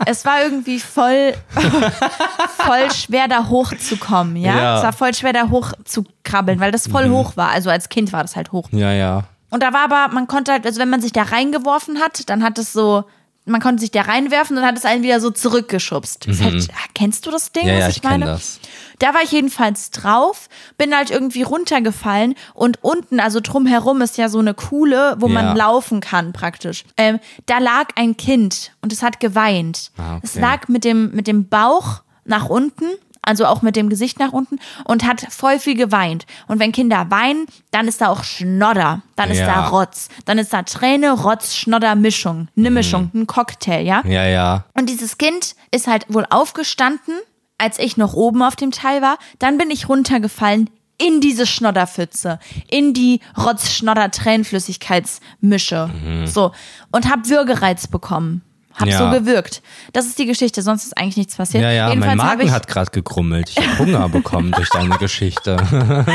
es war irgendwie voll, voll schwer da hochzukommen, ja? Ja. Es war voll schwer da hoch zu krabbeln, weil das voll hoch war. Also als Kind war das halt hoch. Ja, ja. Und da war aber, man konnte halt, also wenn man sich da reingeworfen hat, dann hat es so, man konnte sich da reinwerfen und hat es einen wieder so zurückgeschubst. Das halt, kennst du das Ding, Mhm. Ja, was ja, ich, ich meine? das. Da war ich jedenfalls drauf, bin halt irgendwie runtergefallen und unten, also drumherum ist ja so eine Kuhle, wo Ja. man laufen kann praktisch. Ähm, da lag ein Kind und es hat geweint. Ah, okay. Es lag mit dem, mit dem Bauch nach unten, also auch mit dem Gesicht nach unten und hat voll viel geweint. Und wenn Kinder weinen, dann ist da auch Schnodder, dann ist Ja. da Rotz, dann ist da Träne, Rotz, Schnodder, Mischung, eine Mischung, ein Cocktail, ja? Ja, ja. Und dieses Kind ist halt wohl aufgestanden als ich noch oben auf dem Teil war. Dann bin ich runtergefallen in diese Schnodderpfütze, in die Rotz-Schnodder-Tränenflüssigkeitsmische. So. Und hab Würgereiz bekommen. Hab Ja. so gewirkt. Das ist die Geschichte, sonst ist eigentlich nichts passiert. Ja, ja, mein Jedenfalls hab Magen hat gerade gekrummelt. Ich habe Hunger bekommen durch deine Geschichte.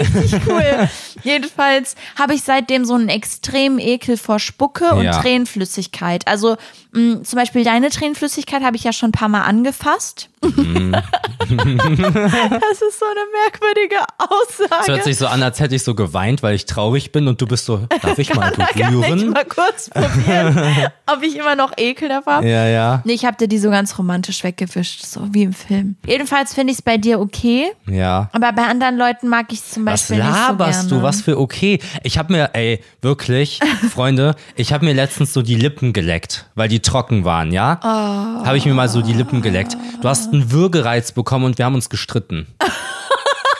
Richtig cool. Jedenfalls habe ich seitdem so einen extremen Ekel vor Spucke und Ja. Tränenflüssigkeit. Also mh, zum Beispiel deine Tränenflüssigkeit habe ich ja schon ein paar Mal angefasst. Mhm. das ist so eine merkwürdige Es hört Aussage. sich so an, als hätte ich so geweint, weil ich traurig bin und du bist so, darf ich mal Kann ich berühren? mal kurz probieren, ob ich immer noch Ekel davor habe. Ja, ja. Nee, ich habe dir die so ganz romantisch weggewischt, so wie im Film. Jedenfalls finde ich es bei dir okay, Ja. aber bei anderen Leuten mag ich es zum Was Beispiel nicht so laberst gerne. du? Was für okay. Ich habe mir, ey, wirklich, Freunde, ich habe mir letztens so die Lippen geleckt, weil die trocken waren, ja? Oh. Habe ich mir mal so die Lippen geleckt. Du hast einen Würgereiz bekommen und wir haben uns gestritten.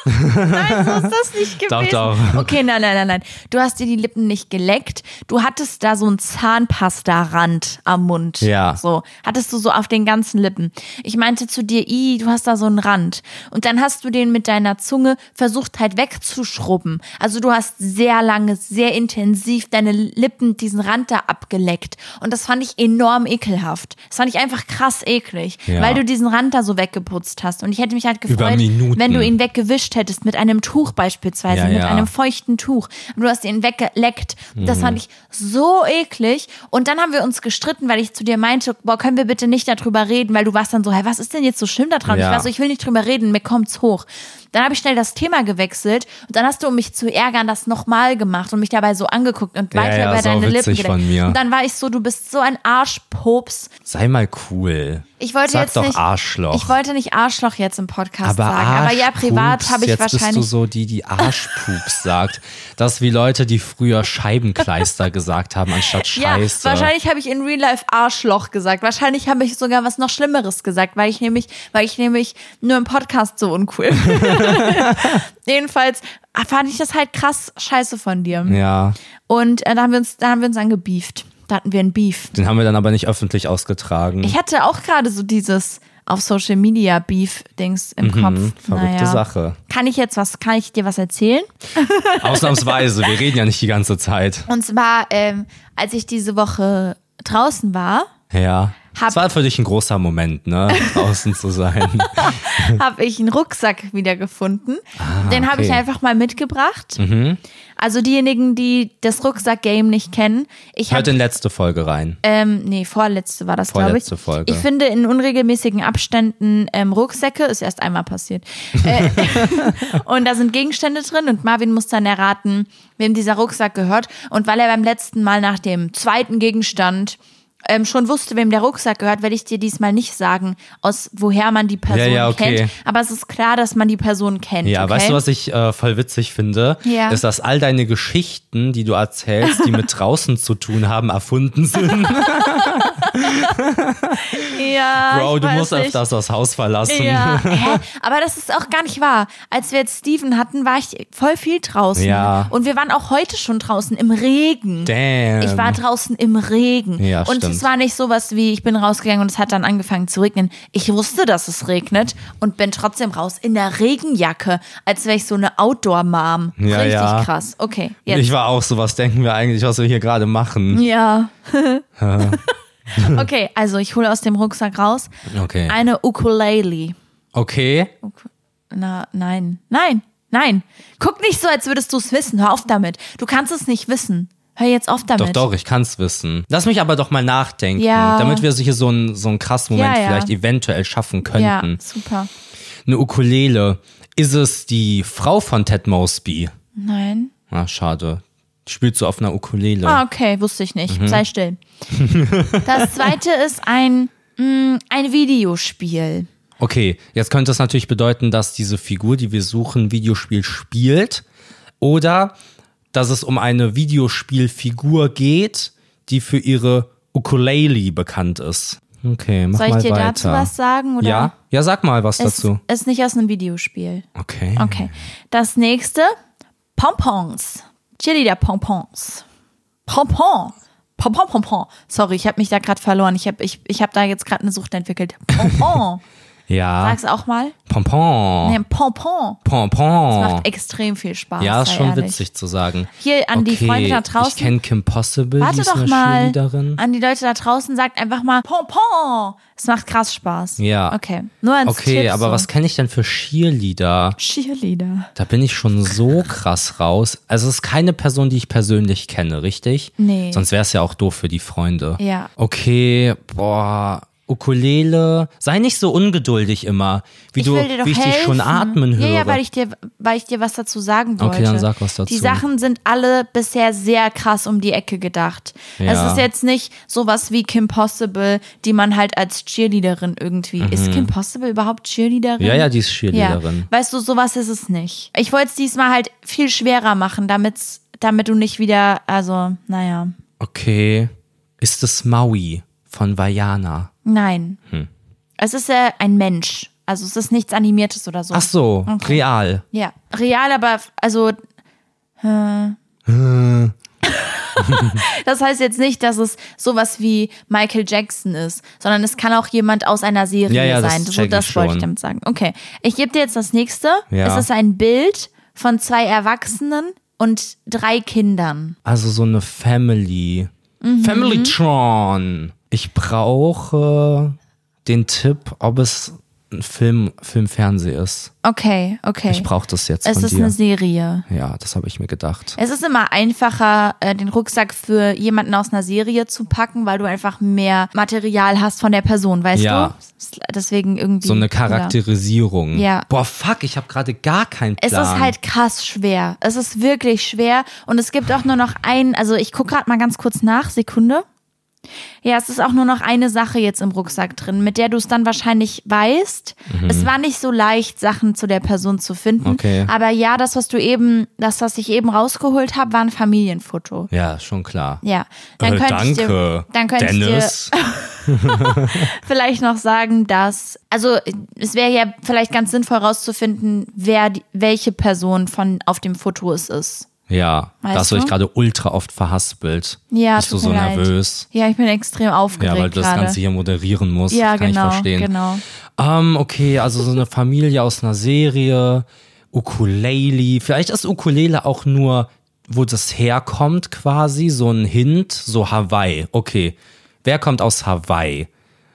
Nein, so ist das nicht Doch, gewesen. doch. Okay, nein, nein, nein, nein. Du hast dir die Lippen nicht geleckt. Du hattest da so einen Zahnpasta-Rand am Mund. Ja. So. Hattest du so auf den ganzen Lippen. Ich meinte zu dir, i, du hast da so einen Rand. Und dann hast du den mit deiner Zunge versucht halt wegzuschrubben. Also du hast sehr lange, sehr intensiv deine Lippen, diesen Rand da abgeleckt. Und das fand ich enorm ekelhaft. Das fand ich einfach krass eklig. Ja. Weil du diesen Rand da so weggeputzt hast. Und ich hätte mich halt gefreut, wenn du ihn weggewischt hättest mit einem Tuch beispielsweise, Ja, mit ja. einem feuchten Tuch. Und du hast ihn weggeleckt. Das Mhm. fand ich so eklig. Und dann haben wir uns gestritten, weil ich zu dir meinte, boah, können wir bitte nicht darüber reden, weil du warst dann so, hey, was ist denn jetzt so schlimm daran? Ja. Ich war so, ich will nicht drüber reden, mir kommt's hoch. Dann habe ich schnell das Thema gewechselt und dann hast du, um mich zu ärgern, das nochmal gemacht und mich dabei so angeguckt und Ja, weiter ja, über ist auch deine Lippen geleckt. von mir. Und dann war ich so, du bist so ein Arschpops. Sei mal cool. Ich wollte Sag jetzt doch nicht, Arschloch. Ich wollte nicht Arschloch jetzt im Podcast aber sagen, aber ja, privat habe ich jetzt wahrscheinlich. bist du so die, die Arschpups sagt. Das wie Leute, die früher Scheibenkleister gesagt haben, anstatt Scheiße. Ja, wahrscheinlich habe ich in Real Life Arschloch gesagt. Wahrscheinlich habe ich sogar was noch Schlimmeres gesagt, weil ich nämlich, weil ich nämlich nur im Podcast so uncool bin. Jedenfalls fand ich das halt krass scheiße von dir. Ja, Und äh, da haben wir uns, da haben wir uns angebieft. Da hatten wir ein Beef. den haben wir dann aber nicht öffentlich ausgetragen. Ich hatte auch gerade so dieses auf Social Media Beef Dings im Kopf. Mhm, verrückte Naja. Sache. Kann ich jetzt was, kann ich dir was erzählen? Ausnahmsweise, wir reden ja nicht die ganze Zeit. Und zwar, ähm, als ich diese Woche draußen war, Ja. Das war für dich ein großer Moment, ne? Draußen zu sein. habe ich einen Rucksack wiedergefunden. Den habe ich einfach mal mitgebracht. Also diejenigen, die das Rucksack-Game nicht kennen. Ich Hört in letzte Folge rein. ähm, nee, vorletzte war das, glaube ich. Vorletzte Folge. Ich finde in unregelmäßigen Abständen ähm, Rucksäcke, ist erst einmal passiert. Äh, und da sind Gegenstände drin und Marvin muss dann erraten, wem dieser Rucksack gehört. Und weil er beim letzten Mal nach dem zweiten Gegenstand ähm, schon wusste, wem der Rucksack gehört, werde ich dir diesmal nicht sagen, aus woher man die Person Ja, ja, okay. kennt. Aber es ist klar, dass man die Person kennt. Ja, okay? weißt du, was ich äh, voll witzig finde? Ja. Ist, dass all deine Geschichten, die du erzählst, die mit draußen zu tun haben, erfunden sind. Ja, Bro, du musst nicht. öfters das Haus verlassen. Ja, hä? aber das ist auch gar nicht wahr. Als wir jetzt Steven hatten, war ich voll viel draußen. Ja. Und wir waren auch heute schon draußen im Regen. Damn. Ich war draußen im Regen. Ja, und stimmt. es war nicht sowas wie, ich bin rausgegangen und es hat dann angefangen zu regnen. Ich wusste, dass es regnet und bin trotzdem raus in der Regenjacke, als wäre ich so eine Outdoor-Mom. Ja, Richtig ja. krass. Okay, jetzt. Ich war auch so, was denken wir eigentlich, was wir hier gerade machen? ja. okay, also ich hole aus dem Rucksack raus Okay. eine Ukulele. Okay. Na, nein. Nein. Nein. Guck nicht so, als würdest du es wissen. Hör auf damit. Du kannst es nicht wissen. Hör jetzt auf damit. Doch, doch, ich kann's wissen. Lass mich aber doch mal nachdenken, Ja. damit wir hier so einen so einen krassen Moment Ja, ja. vielleicht eventuell schaffen Ja, könnten. super. Eine Ukulele. Ist es die Frau von Ted Mosby? Nein. Ah, schade. Spielt so auf einer Ukulele. Ah, okay, wusste ich nicht. Mhm. Sei still. Das zweite ist ein, mh, ein Videospiel. Okay, jetzt könnte es natürlich bedeuten, dass diese Figur, die wir suchen, Videospiel spielt. Oder dass es um eine Videospielfigur geht, die für ihre Ukulele bekannt ist. Okay, mach Soll ich mal dir weiter. dazu was sagen? Oder? Ja? Ja, sag mal was Ist, dazu. ist nicht aus einem Videospiel. Okay. Okay. Das nächste, Pompons. Cheerleader Pompons. Pompon. Pompon, Pompon. Sorry, ich habe mich da gerade verloren. Ich habe ich, ich hab da jetzt gerade eine Sucht entwickelt. Pompon. Ja. Sag's auch mal. Pompon. Nee, Pompon. Pompon. Macht extrem viel Spaß. ja, ist schon ehrlich. witzig zu sagen. Hier an die Okay, Freunde da draußen. Ich kenne Kim Possible, die Warte ist doch eine mal an die Leute da draußen, sagt einfach mal Pompon. Es macht krass Spaß. Ja. Okay, nur als Okay, Tipp aber so. was kenne ich denn für Cheerleader? Cheerleader. Da bin ich schon so krass raus. Also es ist keine Person, die ich persönlich kenne, richtig? Nee. Sonst wäre es ja auch doof für die Freunde. Ja. Okay, boah, Ukulele. Sei nicht so ungeduldig immer, wie ich du, will dir doch wie ich helfen. dich schon atmen höre. Ja, ja, weil ich dir, weil ich dir was dazu sagen wollte. Okay, dann sag was dazu. Die Sachen sind alle bisher sehr krass um die Ecke gedacht. Ja. Es ist jetzt nicht sowas wie Kim Possible, die man halt als Cheerleaderin irgendwie. Ist Kim Possible überhaupt Cheerleaderin? Mhm. ja, ja, die ist Ja, Cheerleaderin. weißt du, sowas ist es nicht. Ich wollte es diesmal halt viel schwerer machen, damit's, damit du nicht wieder, also, naja, Okay. Ist es Maui von Vajana? Nein. Hm. Es ist äh, ein Mensch. Also es ist nichts Animiertes oder so. Ach so, real. Ja, real, aber also. Äh. das heißt jetzt nicht, dass es sowas wie Michael Jackson ist, sondern es kann auch jemand aus einer Serie Ja, ja, das sein. So, check ich das wollte ich damit sagen. Okay, ich gebe dir jetzt das nächste. Ja. Es ist ein Bild von zwei Erwachsenen und drei Kindern. Also so eine Family. Mhm. Familytron. Ich brauche den Tipp, ob es ein Film, Film Fernseh ist. Okay, okay. Ich brauche das jetzt es ist dir. eine Serie. Ja, das habe ich mir gedacht. Es ist immer einfacher, äh, den Rucksack für jemanden aus einer Serie zu packen, weil du einfach mehr Material hast von der Person, weißt Ja. du? Deswegen irgendwie. So eine. Charakterisierung. Ja. Boah, fuck, ich habe gerade gar keinen Plan. Es ist halt krass schwer. Es ist wirklich schwer. Und es gibt auch nur noch ein, also ich gucke gerade mal ganz kurz nach, Sekunde. Ja, es ist auch nur noch eine Sache jetzt im Rucksack drin, mit der du es dann wahrscheinlich weißt. Es war nicht so leicht, Sachen zu der Person zu finden. Mhm. Okay. Aber ja, das, was du eben, das, was ich eben rausgeholt habe, war ein Familienfoto. Ja, schon klar. Ja, dann Äh, könnte danke, ich dir, dann könnte Dennis. ich dir vielleicht noch sagen, dass, also es wäre ja vielleicht ganz sinnvoll rauszufinden, wer die, welche Person von auf dem Foto es ist. Ja, Weißt da hast du dich du? gerade ultra oft verhaspelt. Ja, Bist du so leid. nervös? Ja, ich bin extrem aufgeregt Ja, weil du das. Ganze hier moderieren musst. Ja, Kann genau, ich verstehen. genau. Ähm, okay, also so eine Familie aus einer Serie, Ukulele. Vielleicht ist Ukulele auch nur, wo das herkommt quasi, so ein Hint, so Hawaii. Okay, wer kommt aus Hawaii?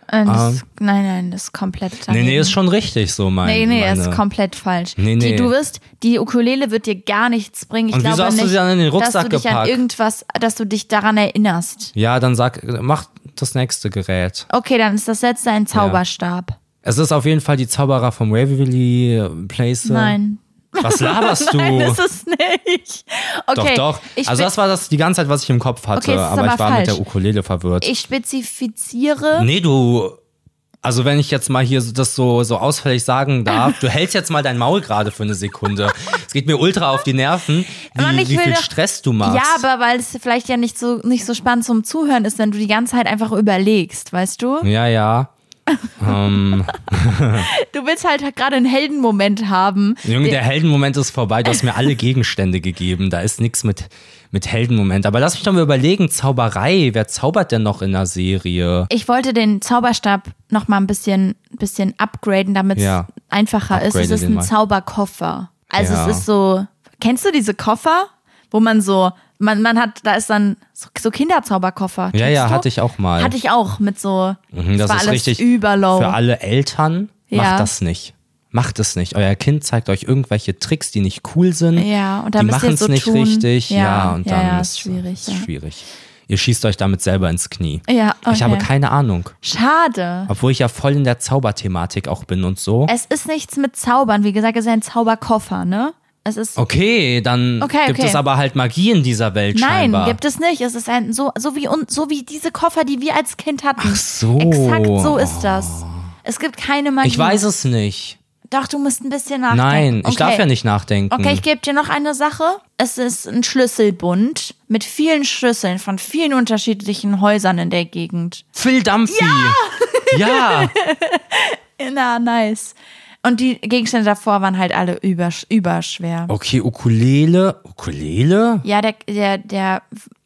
Äh, das, nein, nein, das ist komplett Nee, daneben. nee, ist schon richtig so mein. Nee, nee, meine. ist komplett falsch. Nee, nee. Die, du wirst, die Ukulele wird dir gar nichts bringen. Ich Und wieso glaube hast du nicht, sie dann in den dass Rucksack du dich gepackt? an irgendwas, dass du dich daran erinnerst. Ja, dann sag, mach das nächste Gerät. Okay, dann ist das letzte ein Zauberstab. Es ist auf jeden Fall die Zauberer vom Waverly Place. Nein. Was laberst du? Nein, ist es nicht. Okay, doch, doch. Ich, Also das war das die ganze Zeit, was ich im Kopf hatte, Okay, ist aber ich aber war mit falsch. der Ukulele verwirrt. ich spezifiziere. Nee, du. Also wenn ich jetzt mal hier das so, so ausfällig sagen darf, du hältst jetzt mal dein Maul gerade für eine Sekunde. Es geht mir ultra auf die Nerven, wie, wie viel doch- Stress du machst. Ja, aber weil es vielleicht ja nicht so, nicht so spannend zum Zuhören ist, wenn du die ganze Zeit einfach überlegst, weißt du? ja, ja. Ähm, Du willst halt gerade einen Heldenmoment haben. Junge, der Heldenmoment ist vorbei. Du hast mir alle Gegenstände gegeben. Da ist nichts mit, mit Heldenmoment. Aber lass mich doch mal überlegen, Zauberei. Wer zaubert denn noch in der Serie? Ich wollte den Zauberstab noch mal ein bisschen, bisschen upgraden, damit es Ja. einfacher ist. Es Upgrade ist ein mal. Zauberkoffer. Also Ja. es ist so, kennst du diese Koffer, wo man so, man, man hat, da ist dann so, so Kinderzauberkoffer. Ja, ja, du? hatte ich auch mal. Hatte ich auch mit so, Mhm, das war ist richtig überlow. für alle Eltern. Ja. Macht das nicht. Macht es nicht. Euer Kind zeigt euch irgendwelche Tricks, die nicht cool sind. Ja, und die dann ihr machen es so nicht tun. richtig. Ja, Ja, und dann ja, ist ist schwierig, Ist schwierig. Ihr schießt euch damit selber ins Knie. Ja, Ich okay. habe keine Ahnung. Schade. Obwohl ich ja voll in der Zauberthematik auch bin und so. Es ist nichts mit Zaubern. Wie gesagt, es ist ein Zauberkoffer, ne? Es ist. Okay, dann Okay, gibt okay. es aber halt Magie in dieser Welt Nein, scheinbar. gibt es nicht. Es ist ein so, so wie so wie diese Koffer, die wir als Kind hatten. Ach so. Exakt so ist das. Es gibt keine Magie. Ich weiß es nicht. Doch, du musst ein bisschen nachdenken. Nein, ich okay. darf ja nicht nachdenken. Okay, ich gebe dir noch eine Sache. Es ist ein Schlüsselbund mit vielen Schlüsseln von vielen unterschiedlichen Häusern in der Gegend. Phil Dumphy. Ja. ja. Na, nice. Und die Gegenstände davor waren halt alle übersch überschwer. Okay, Ukulele. Ukulele? Ja, der, der, der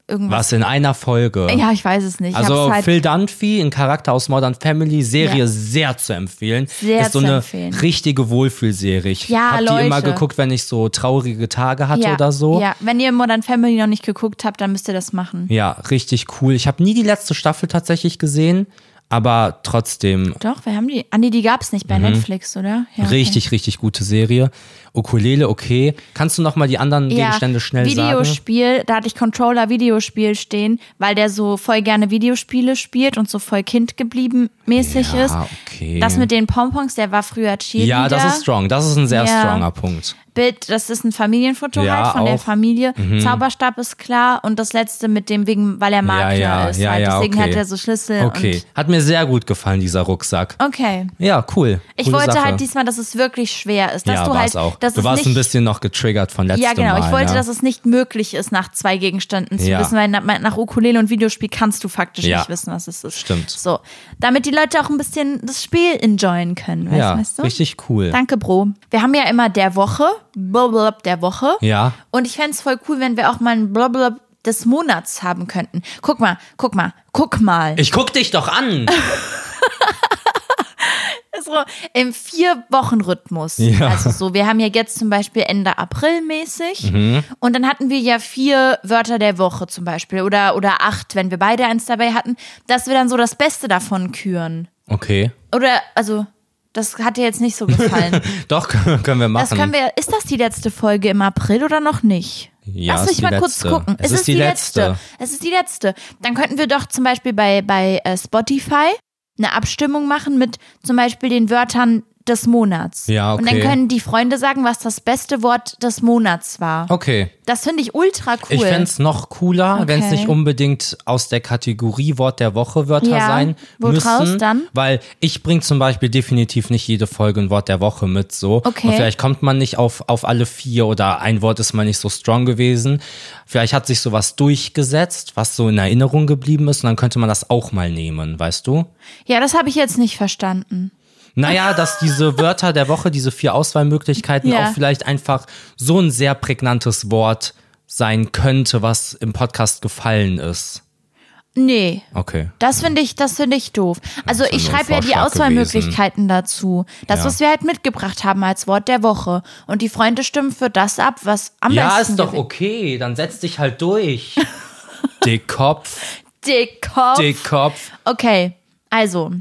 irgendwas. Was in einer Folge. Ja, ich weiß es nicht. Ich Also halt, Phil Dunphy, ein Charakter aus Modern Family, Serie Ja. sehr zu empfehlen. Sehr ist so zu eine empfehlen. richtige Wohlfühlserie. Ich Ja, habe die immer geguckt, wenn ich so traurige Tage hatte ja, oder so. Ja, wenn ihr Modern Family noch nicht geguckt habt, dann müsst ihr das machen. Ja, richtig cool. Ich habe nie die letzte Staffel tatsächlich gesehen, aber trotzdem Doch, wir haben die. Andi, die gab's nicht bei Netflix, oder? Ja, okay. Mhm. richtig, richtig gute Serie. Ukulele, okay. Kannst du noch mal die anderen Gegenstände schnell sagen? Videospiel, da hatte ich Controller Videospiel stehen, weil der so voll gerne Videospiele spielt und so voll Kind geblieben mäßig Ja, ist. okay. Das mit den Pompons, der war früher Cheerleader. Ja, das ist strong. Das ist ein sehr Ja. stronger Punkt. Bild, das ist ein Familienfoto Ja, halt von der auch. Mhm. Familie. Zauberstab ist klar und das letzte mit dem wegen, weil er Makler ja, ist. ja, halt. ja, Deswegen okay. hat er so Schlüssel Okay. Hat mir sehr gut gefallen, dieser Rucksack. okay. Ja, cool. Ich Coole wollte Sache. halt diesmal, dass es wirklich schwer ist, dass ja, du halt, auch. Dass du es warst nicht, ein bisschen noch getriggert von letztem Ja, genau. Mal. Ich wollte, ne? dass es nicht möglich ist, nach zwei Gegenständen zu Ja. wissen, weil nach, nach Ukulele und Videospiel kannst du faktisch Ja. nicht wissen, was es ist. Stimmt. So, damit die Leute auch ein bisschen das Spiel enjoyen können, weißt, ja, weißt du? richtig cool. Danke, Bro. Wir haben ja immer der Woche, blablabla der Woche. Ja. Und ich fänd's voll cool, wenn wir auch mal ein blablabla des Monats haben könnten. Guck mal, guck mal, guck mal. Ich guck dich doch an. so im Vier-Wochen-Rhythmus. Ja. Also so, wir haben ja jetzt zum Beispiel Ende April mäßig Mhm. und dann hatten wir ja vier Wörter der Woche zum Beispiel oder, oder acht, wenn wir beide eins dabei hatten, dass wir dann so das Beste davon küren. Okay. Oder, also, das hat dir jetzt nicht so gefallen. Doch, können wir machen. Das können wir, ist das die letzte Folge im April oder noch nicht? Ja, Lass ist mich mal kurz letzte. gucken. Es ist die letzte. Es ist die letzte. Dann könnten wir doch zum Beispiel bei, bei äh, Spotify eine Abstimmung machen mit zum Beispiel den Wörtern des Monats. Ja, Und dann okay. können die Freunde sagen, was das beste Wort des Monats war. Okay. Das finde ich ultra cool. Ich fänd's noch cooler, Okay. wenn es nicht unbedingt aus der Kategorie Wort der Woche Wörter Ja, sein wo müssen. dann? Weil ich bring zum Beispiel definitiv nicht jede Folge ein Wort der Woche mit so. Okay. Und vielleicht kommt man nicht auf, auf alle vier oder ein Wort ist mal nicht so strong gewesen. Vielleicht hat sich sowas durchgesetzt, was so in Erinnerung geblieben ist und dann könnte man das auch mal nehmen, weißt du? ja, das habe ich jetzt nicht verstanden. Naja, dass diese Wörter der Woche, diese vier Auswahlmöglichkeiten Ja. auch vielleicht einfach so ein sehr prägnantes Wort sein könnte, was im Podcast gefallen ist. Nee. Okay. Das finde ich, das finde ich doof. Also ja ich schreibe ja die Auswahlmöglichkeiten dazu. Das, Ja. was wir halt mitgebracht haben als Wort der Woche. Und die Freunde stimmen für das ab, was am Ja, besten ist doch okay. Dann setz dich halt durch. Dickkopf, Dickkopf. Dickkopf. Okay, also,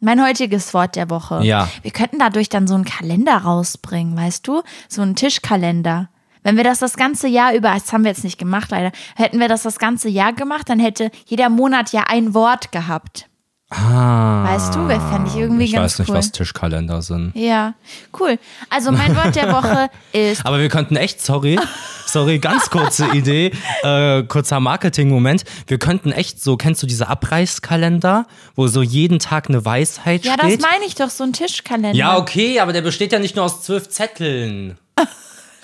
mein heutiges Wort der Woche. Ja. Wir könnten dadurch dann so einen Kalender rausbringen, weißt du? So einen Tischkalender. Wenn wir das das ganze Jahr über, das haben wir jetzt nicht gemacht leider, hätten wir das das ganze Jahr gemacht, dann hätte jeder Monat ja ein Wort gehabt. Ah. Weißt du, wer fände ich irgendwie Ich ganz weiß nicht, cool. was Tischkalender sind. Ja, cool. Also mein Wort der Woche ist Aber wir könnten echt, sorry, sorry, ganz kurze Idee, äh, kurzer Marketing-Moment. Wir könnten echt so, kennst du diese Abreißkalender, wo so jeden Tag eine Weisheit Ja, das steht? meine ich doch, so ein Tischkalender. Ja, okay, aber der besteht ja nicht nur aus zwölf Zetteln.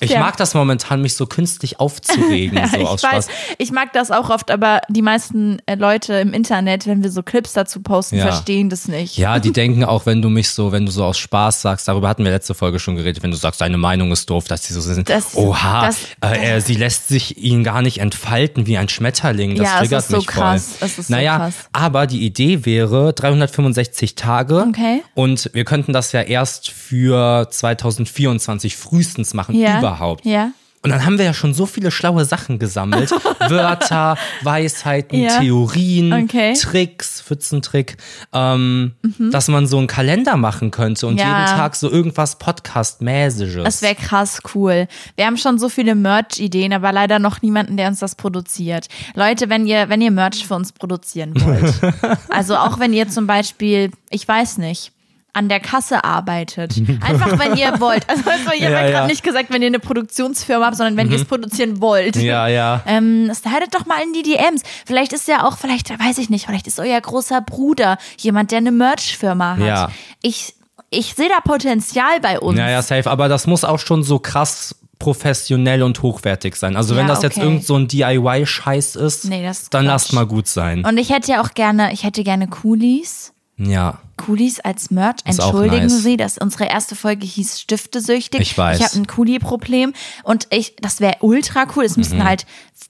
Ich Ja. mag das momentan, mich so künstlich aufzuregen, so ich aus weiß, Spaß. ich mag das auch oft, aber die meisten äh, Leute im Internet, wenn wir so Clips dazu posten, Ja. verstehen das nicht. Ja, die denken auch, wenn du mich so, wenn du so aus Spaß sagst, darüber hatten wir letzte Folge schon geredet, wenn du sagst, deine Meinung ist doof, dass die so sind, Das- oha, das- äh, er, sie lässt sich ihn gar nicht entfalten wie ein Schmetterling, das Ja, es triggert ist so mich krass, voll. es ist so naja, krass. aber die Idee wäre 365 Tage Okay. und wir könnten das ja erst für 2024 frühestens machen, Ja. überhaupt. Ja. Und dann haben wir ja schon so viele schlaue Sachen gesammelt. Wörter, Weisheiten, Ja. Theorien, Okay. Mhm. Tricks, Pfützentrick, ähm, dass man so einen Kalender machen könnte und Ja. jeden Tag so irgendwas Podcast-mäßiges. Das wäre krass cool. Wir haben schon so viele Merch-Ideen, aber leider noch niemanden, der uns das produziert. Leute, wenn ihr, wenn ihr Merch für uns produzieren wollt, also auch wenn ihr zum Beispiel, ich weiß nicht, an der Kasse arbeitet. Einfach, wenn ihr wollt. Also, also ich habe Ja, gerade nicht gesagt, wenn ihr eine Produktionsfirma habt, sondern wenn ihr es produzieren wollt. ja, ja. Ähm, slidet doch mal in die DMs. Vielleicht ist ja auch, vielleicht weiß ich nicht, vielleicht ist euer großer Bruder jemand, der eine Merch-Firma hat. Ja. Ich, ich sehe da Potenzial bei uns. Ja, ja, safe. Aber das muss auch schon so krass professionell und hochwertig sein. Also wenn Ja, das jetzt irgend so ein DIY-Scheiß ist, Nee, dann lasst mal gut sein. Und ich hätte ja auch gerne, ich hätte gerne Coolies. Ja. Coolies als Merch. Entschuldigen nice. Sie, dass unsere erste Folge hieß Stiftesüchtig. Ich weiß. Ich habe ein Coolie-Problem und ich, das wäre ultra cool. Es müssten halt,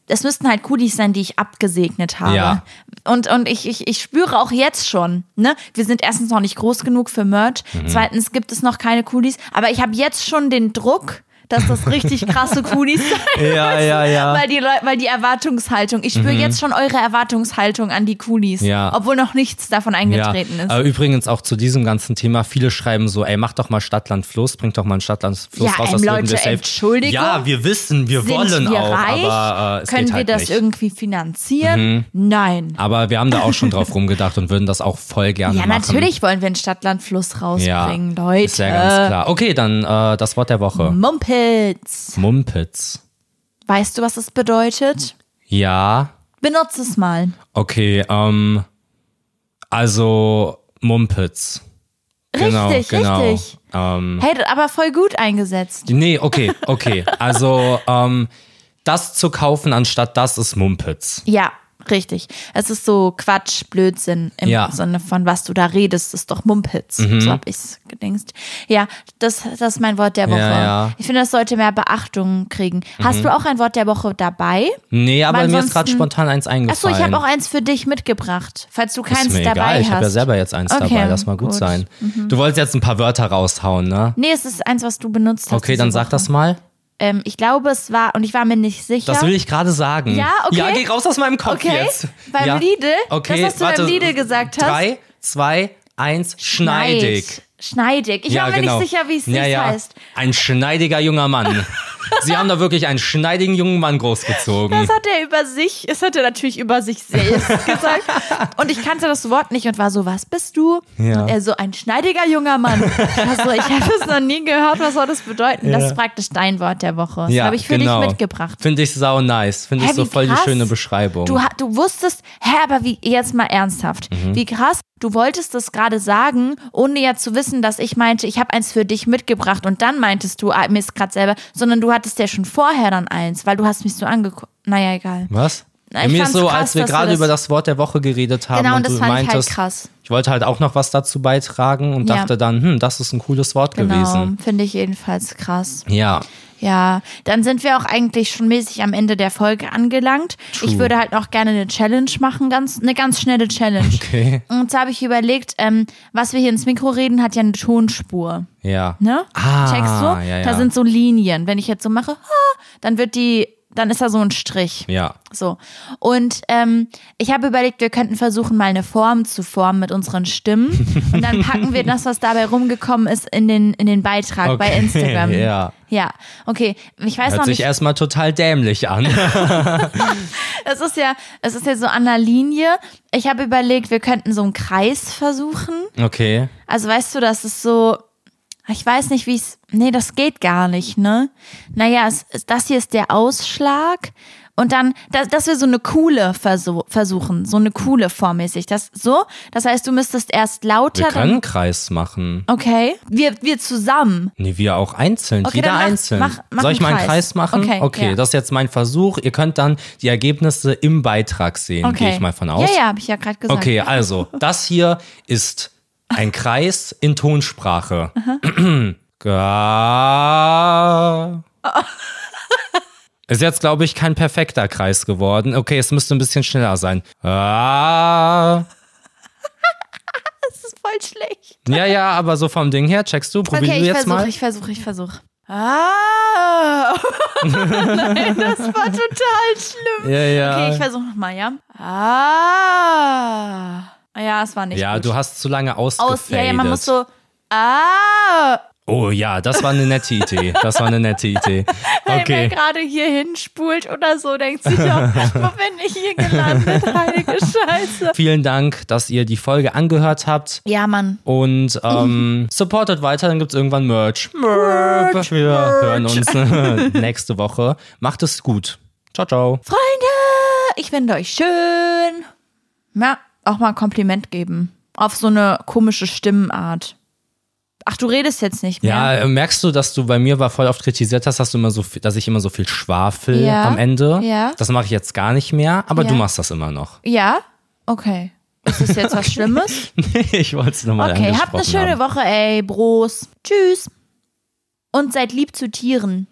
es müssten halt Coolies sein, die ich abgesegnet habe. Mhm. Ja. Und, und ich, ich, ich spüre auch jetzt schon, ne? Wir sind erstens noch nicht groß genug für Merch. Mhm. Zweitens gibt es noch keine Coolies. Aber ich habe jetzt schon den Druck, dass das richtig krasse Coolies sein Ja, ja, ja. weil die weil die Erwartungshaltung, ich spüre jetzt schon eure Erwartungshaltung an die Mhm. Ja. obwohl noch nichts davon eingetreten ja. ist. Aber übrigens auch zu diesem ganzen Thema, viele schreiben so, ey, mach doch mal Stadtland Fluss, bring doch mal ein Stadtland Fluss Ja, raus, ähm, das Leute, wir safe. Entschuldigung. Ja, wir wissen, wir wollen wir auch, reich? aber äh, es Können geht wir halt das nicht. Mhm. irgendwie finanzieren? Nein. Aber wir haben da auch schon drauf rumgedacht und würden das auch voll gerne Ja, machen. natürlich wollen wir einen Stadtlandfluss Ja, rausbringen, Leute. ist ja ganz klar. Okay, dann äh, das Wort der Woche. Mumpitz. Mumpitz. Weißt du, was das bedeutet? Ja, Benutze es mal. okay, ähm, also Mumpitz. Genau, Richtig, genau. richtig. Ähm, Hey, aber voll gut eingesetzt. nee, okay, okay. Also, ähm, das zu kaufen anstatt das ist Mumpitz. Ja, richtig. Es ist so Quatsch, Blödsinn im Ja. Mhm. Sinne von, was du da redest, ist doch Mumpitz. So hab ich's gedingst. Ja, das, das ist mein Wort der Woche. Ja, ja. Ich finde, das sollte mehr Beachtung kriegen. Hast du auch ein Wort der Woche dabei? Nee, aber mir ist gerade spontan eins Achso, eingefallen. ich habe auch eins für dich mitgebracht, falls du keins ist mir dabei egal, ich hast. habe ja selber jetzt eins Okay, dabei, lass mal gut, gut. Mhm. sein. Du wolltest jetzt ein paar Wörter raushauen, ne? Nee, es ist eins, was du benutzt hast. Okay, dann sag Woche. das mal. Ähm, ich glaube, es war, und ich war mir nicht sicher. Das will ich gerade sagen. Ja, okay. Ja, geh raus aus meinem Kopf Okay, jetzt. beim ja. Lidl? Okay, Das, was du warte. beim Lidl gesagt hast? Drei, zwei, eins, schneidig. Schneid. Schneidig. Ich ja, war mir genau. nicht sicher, wie es ja, nicht ja. heißt. Ein schneidiger junger Mann. Sie haben da wirklich einen schneidigen jungen Mann großgezogen. Das hat er über sich, das hat er natürlich über sich selbst gesagt. Und ich kannte das Wort nicht und war so, was bist du? Ja. Und er so, ein schneidiger junger Mann. Ich so, ich habe es noch nie gehört, was soll das bedeuten? Das ist praktisch dein Wort der Woche. Das habe ich für genau. dich mitgebracht. Finde ich sau nice. Finde ich Hä, so voll krass. die schöne Beschreibung. Du, du wusstest, hä, aber wie, jetzt mal ernsthaft, Mhm. wie krass, du wolltest das gerade sagen, ohne ja zu wissen, dass ich meinte, ich habe eins für dich mitgebracht und dann meintest du, ah, mir ist gerade selber, sondern du hattest ja schon vorher dann eins, weil du hast mich so angeguckt. Naja, egal. Was? Na, mir ist so, krass, als wir gerade das- über das Wort der Woche geredet haben Genau, und und das du fand ich halt meintest, krass. ich wollte halt auch noch was dazu beitragen und Ja. dachte dann, hm, das ist ein cooles Wort Genau, gewesen. finde ich jedenfalls krass. Ja, Ja, dann sind wir auch eigentlich schon mäßig am Ende der Folge angelangt. True. Ich würde halt noch gerne eine Challenge machen, ganz, eine ganz schnelle Challenge. okay. Und zwar habe ich überlegt, ähm, was wir hier ins Mikro reden, hat ja eine Tonspur. Ja. Ne? Ah, Checkst du? ja, ja. Da sind so Linien. Wenn ich jetzt so mache, ah, dann wird die, dann ist da so ein Strich. Ja. So. Und ähm, ich habe überlegt, wir könnten versuchen, mal eine Form zu formen mit unseren Stimmen. Und dann packen wir das, was dabei rumgekommen ist, in den, in den Beitrag bei Okay, Instagram. ja. Ja, okay. Ich weiß Hört noch sich nicht. erstmal total dämlich an. Es ist ja, es ist ja so an der Linie. Ich habe überlegt, wir könnten so einen Kreis versuchen. Okay. Also weißt du, das ist so, ich weiß nicht, wie es, nee, das geht gar nicht, ne? Naja, es, das hier ist der Ausschlag und dann, dass, dass wir so eine coole versuch, versuchen, so eine coole formmäßig, das so, das heißt, du müsstest erst lauter, Wir können einen Kreis machen. okay, wir, wir zusammen. Nee, wir auch einzeln. Okay, Jeder dann mach- einzeln. mach- mach Soll ich mal einen Kreis. Kreis machen? Okay, ja. das ist jetzt mein Versuch. Ihr könnt dann die Ergebnisse im Beitrag sehen, Okay. gehe ich mal von aus. Ja, ja, habe ich ja gerade gesagt. Okay, also, das hier ist ein Kreis in Tonsprache. Ga. Ist jetzt, glaube ich, kein perfekter Kreis geworden. Okay, es müsste ein bisschen schneller sein. Ah. Das ist voll schlecht. Ja, ja, aber so vom Ding her, checkst du, probier Okay, du ich jetzt versuche, mal. ich versuche, ich versuche. Ah! Nein, das war total schlimm. Ja, ja. Okay, ich versuche nochmal, ja? Ah. Ja, es war nicht ja, gut. du hast zu lange ausgefadet. Aus, ja, ja, man muss so, ah. Oh ja, das war eine nette Idee. Das war eine nette Idee. Hey, wer Okay. gerade hier hinspult oder so, denkt sich auch, wo bin ich hier gelandet? Heilige Scheiße. Vielen Dank, dass ihr die Folge angehört habt. Ja, Mann. Und ähm, supportet weiter, dann gibt's irgendwann Merch. Merch. Wir hören uns nächste Woche. Macht es gut. Ciao, ciao. Freunde, ich finde euch schön. Ja, auch mal ein Kompliment geben. Auf so eine komische Stimmenart. Ach, du redest jetzt nicht mehr. Ja, merkst du, dass du bei mir war voll oft kritisiert hast, dass du immer so viel, dass ich immer so viel schwafel Ja, am Ende. ja. Das mache ich jetzt gar nicht mehr, aber Ja. du machst das immer noch. Ja? Okay. Ist das jetzt was Schlimmes? nee, ich wollte es nochmal Okay, habt eine schöne haben. Woche, ey, Bros. Tschüss. Und seid lieb zu Tieren.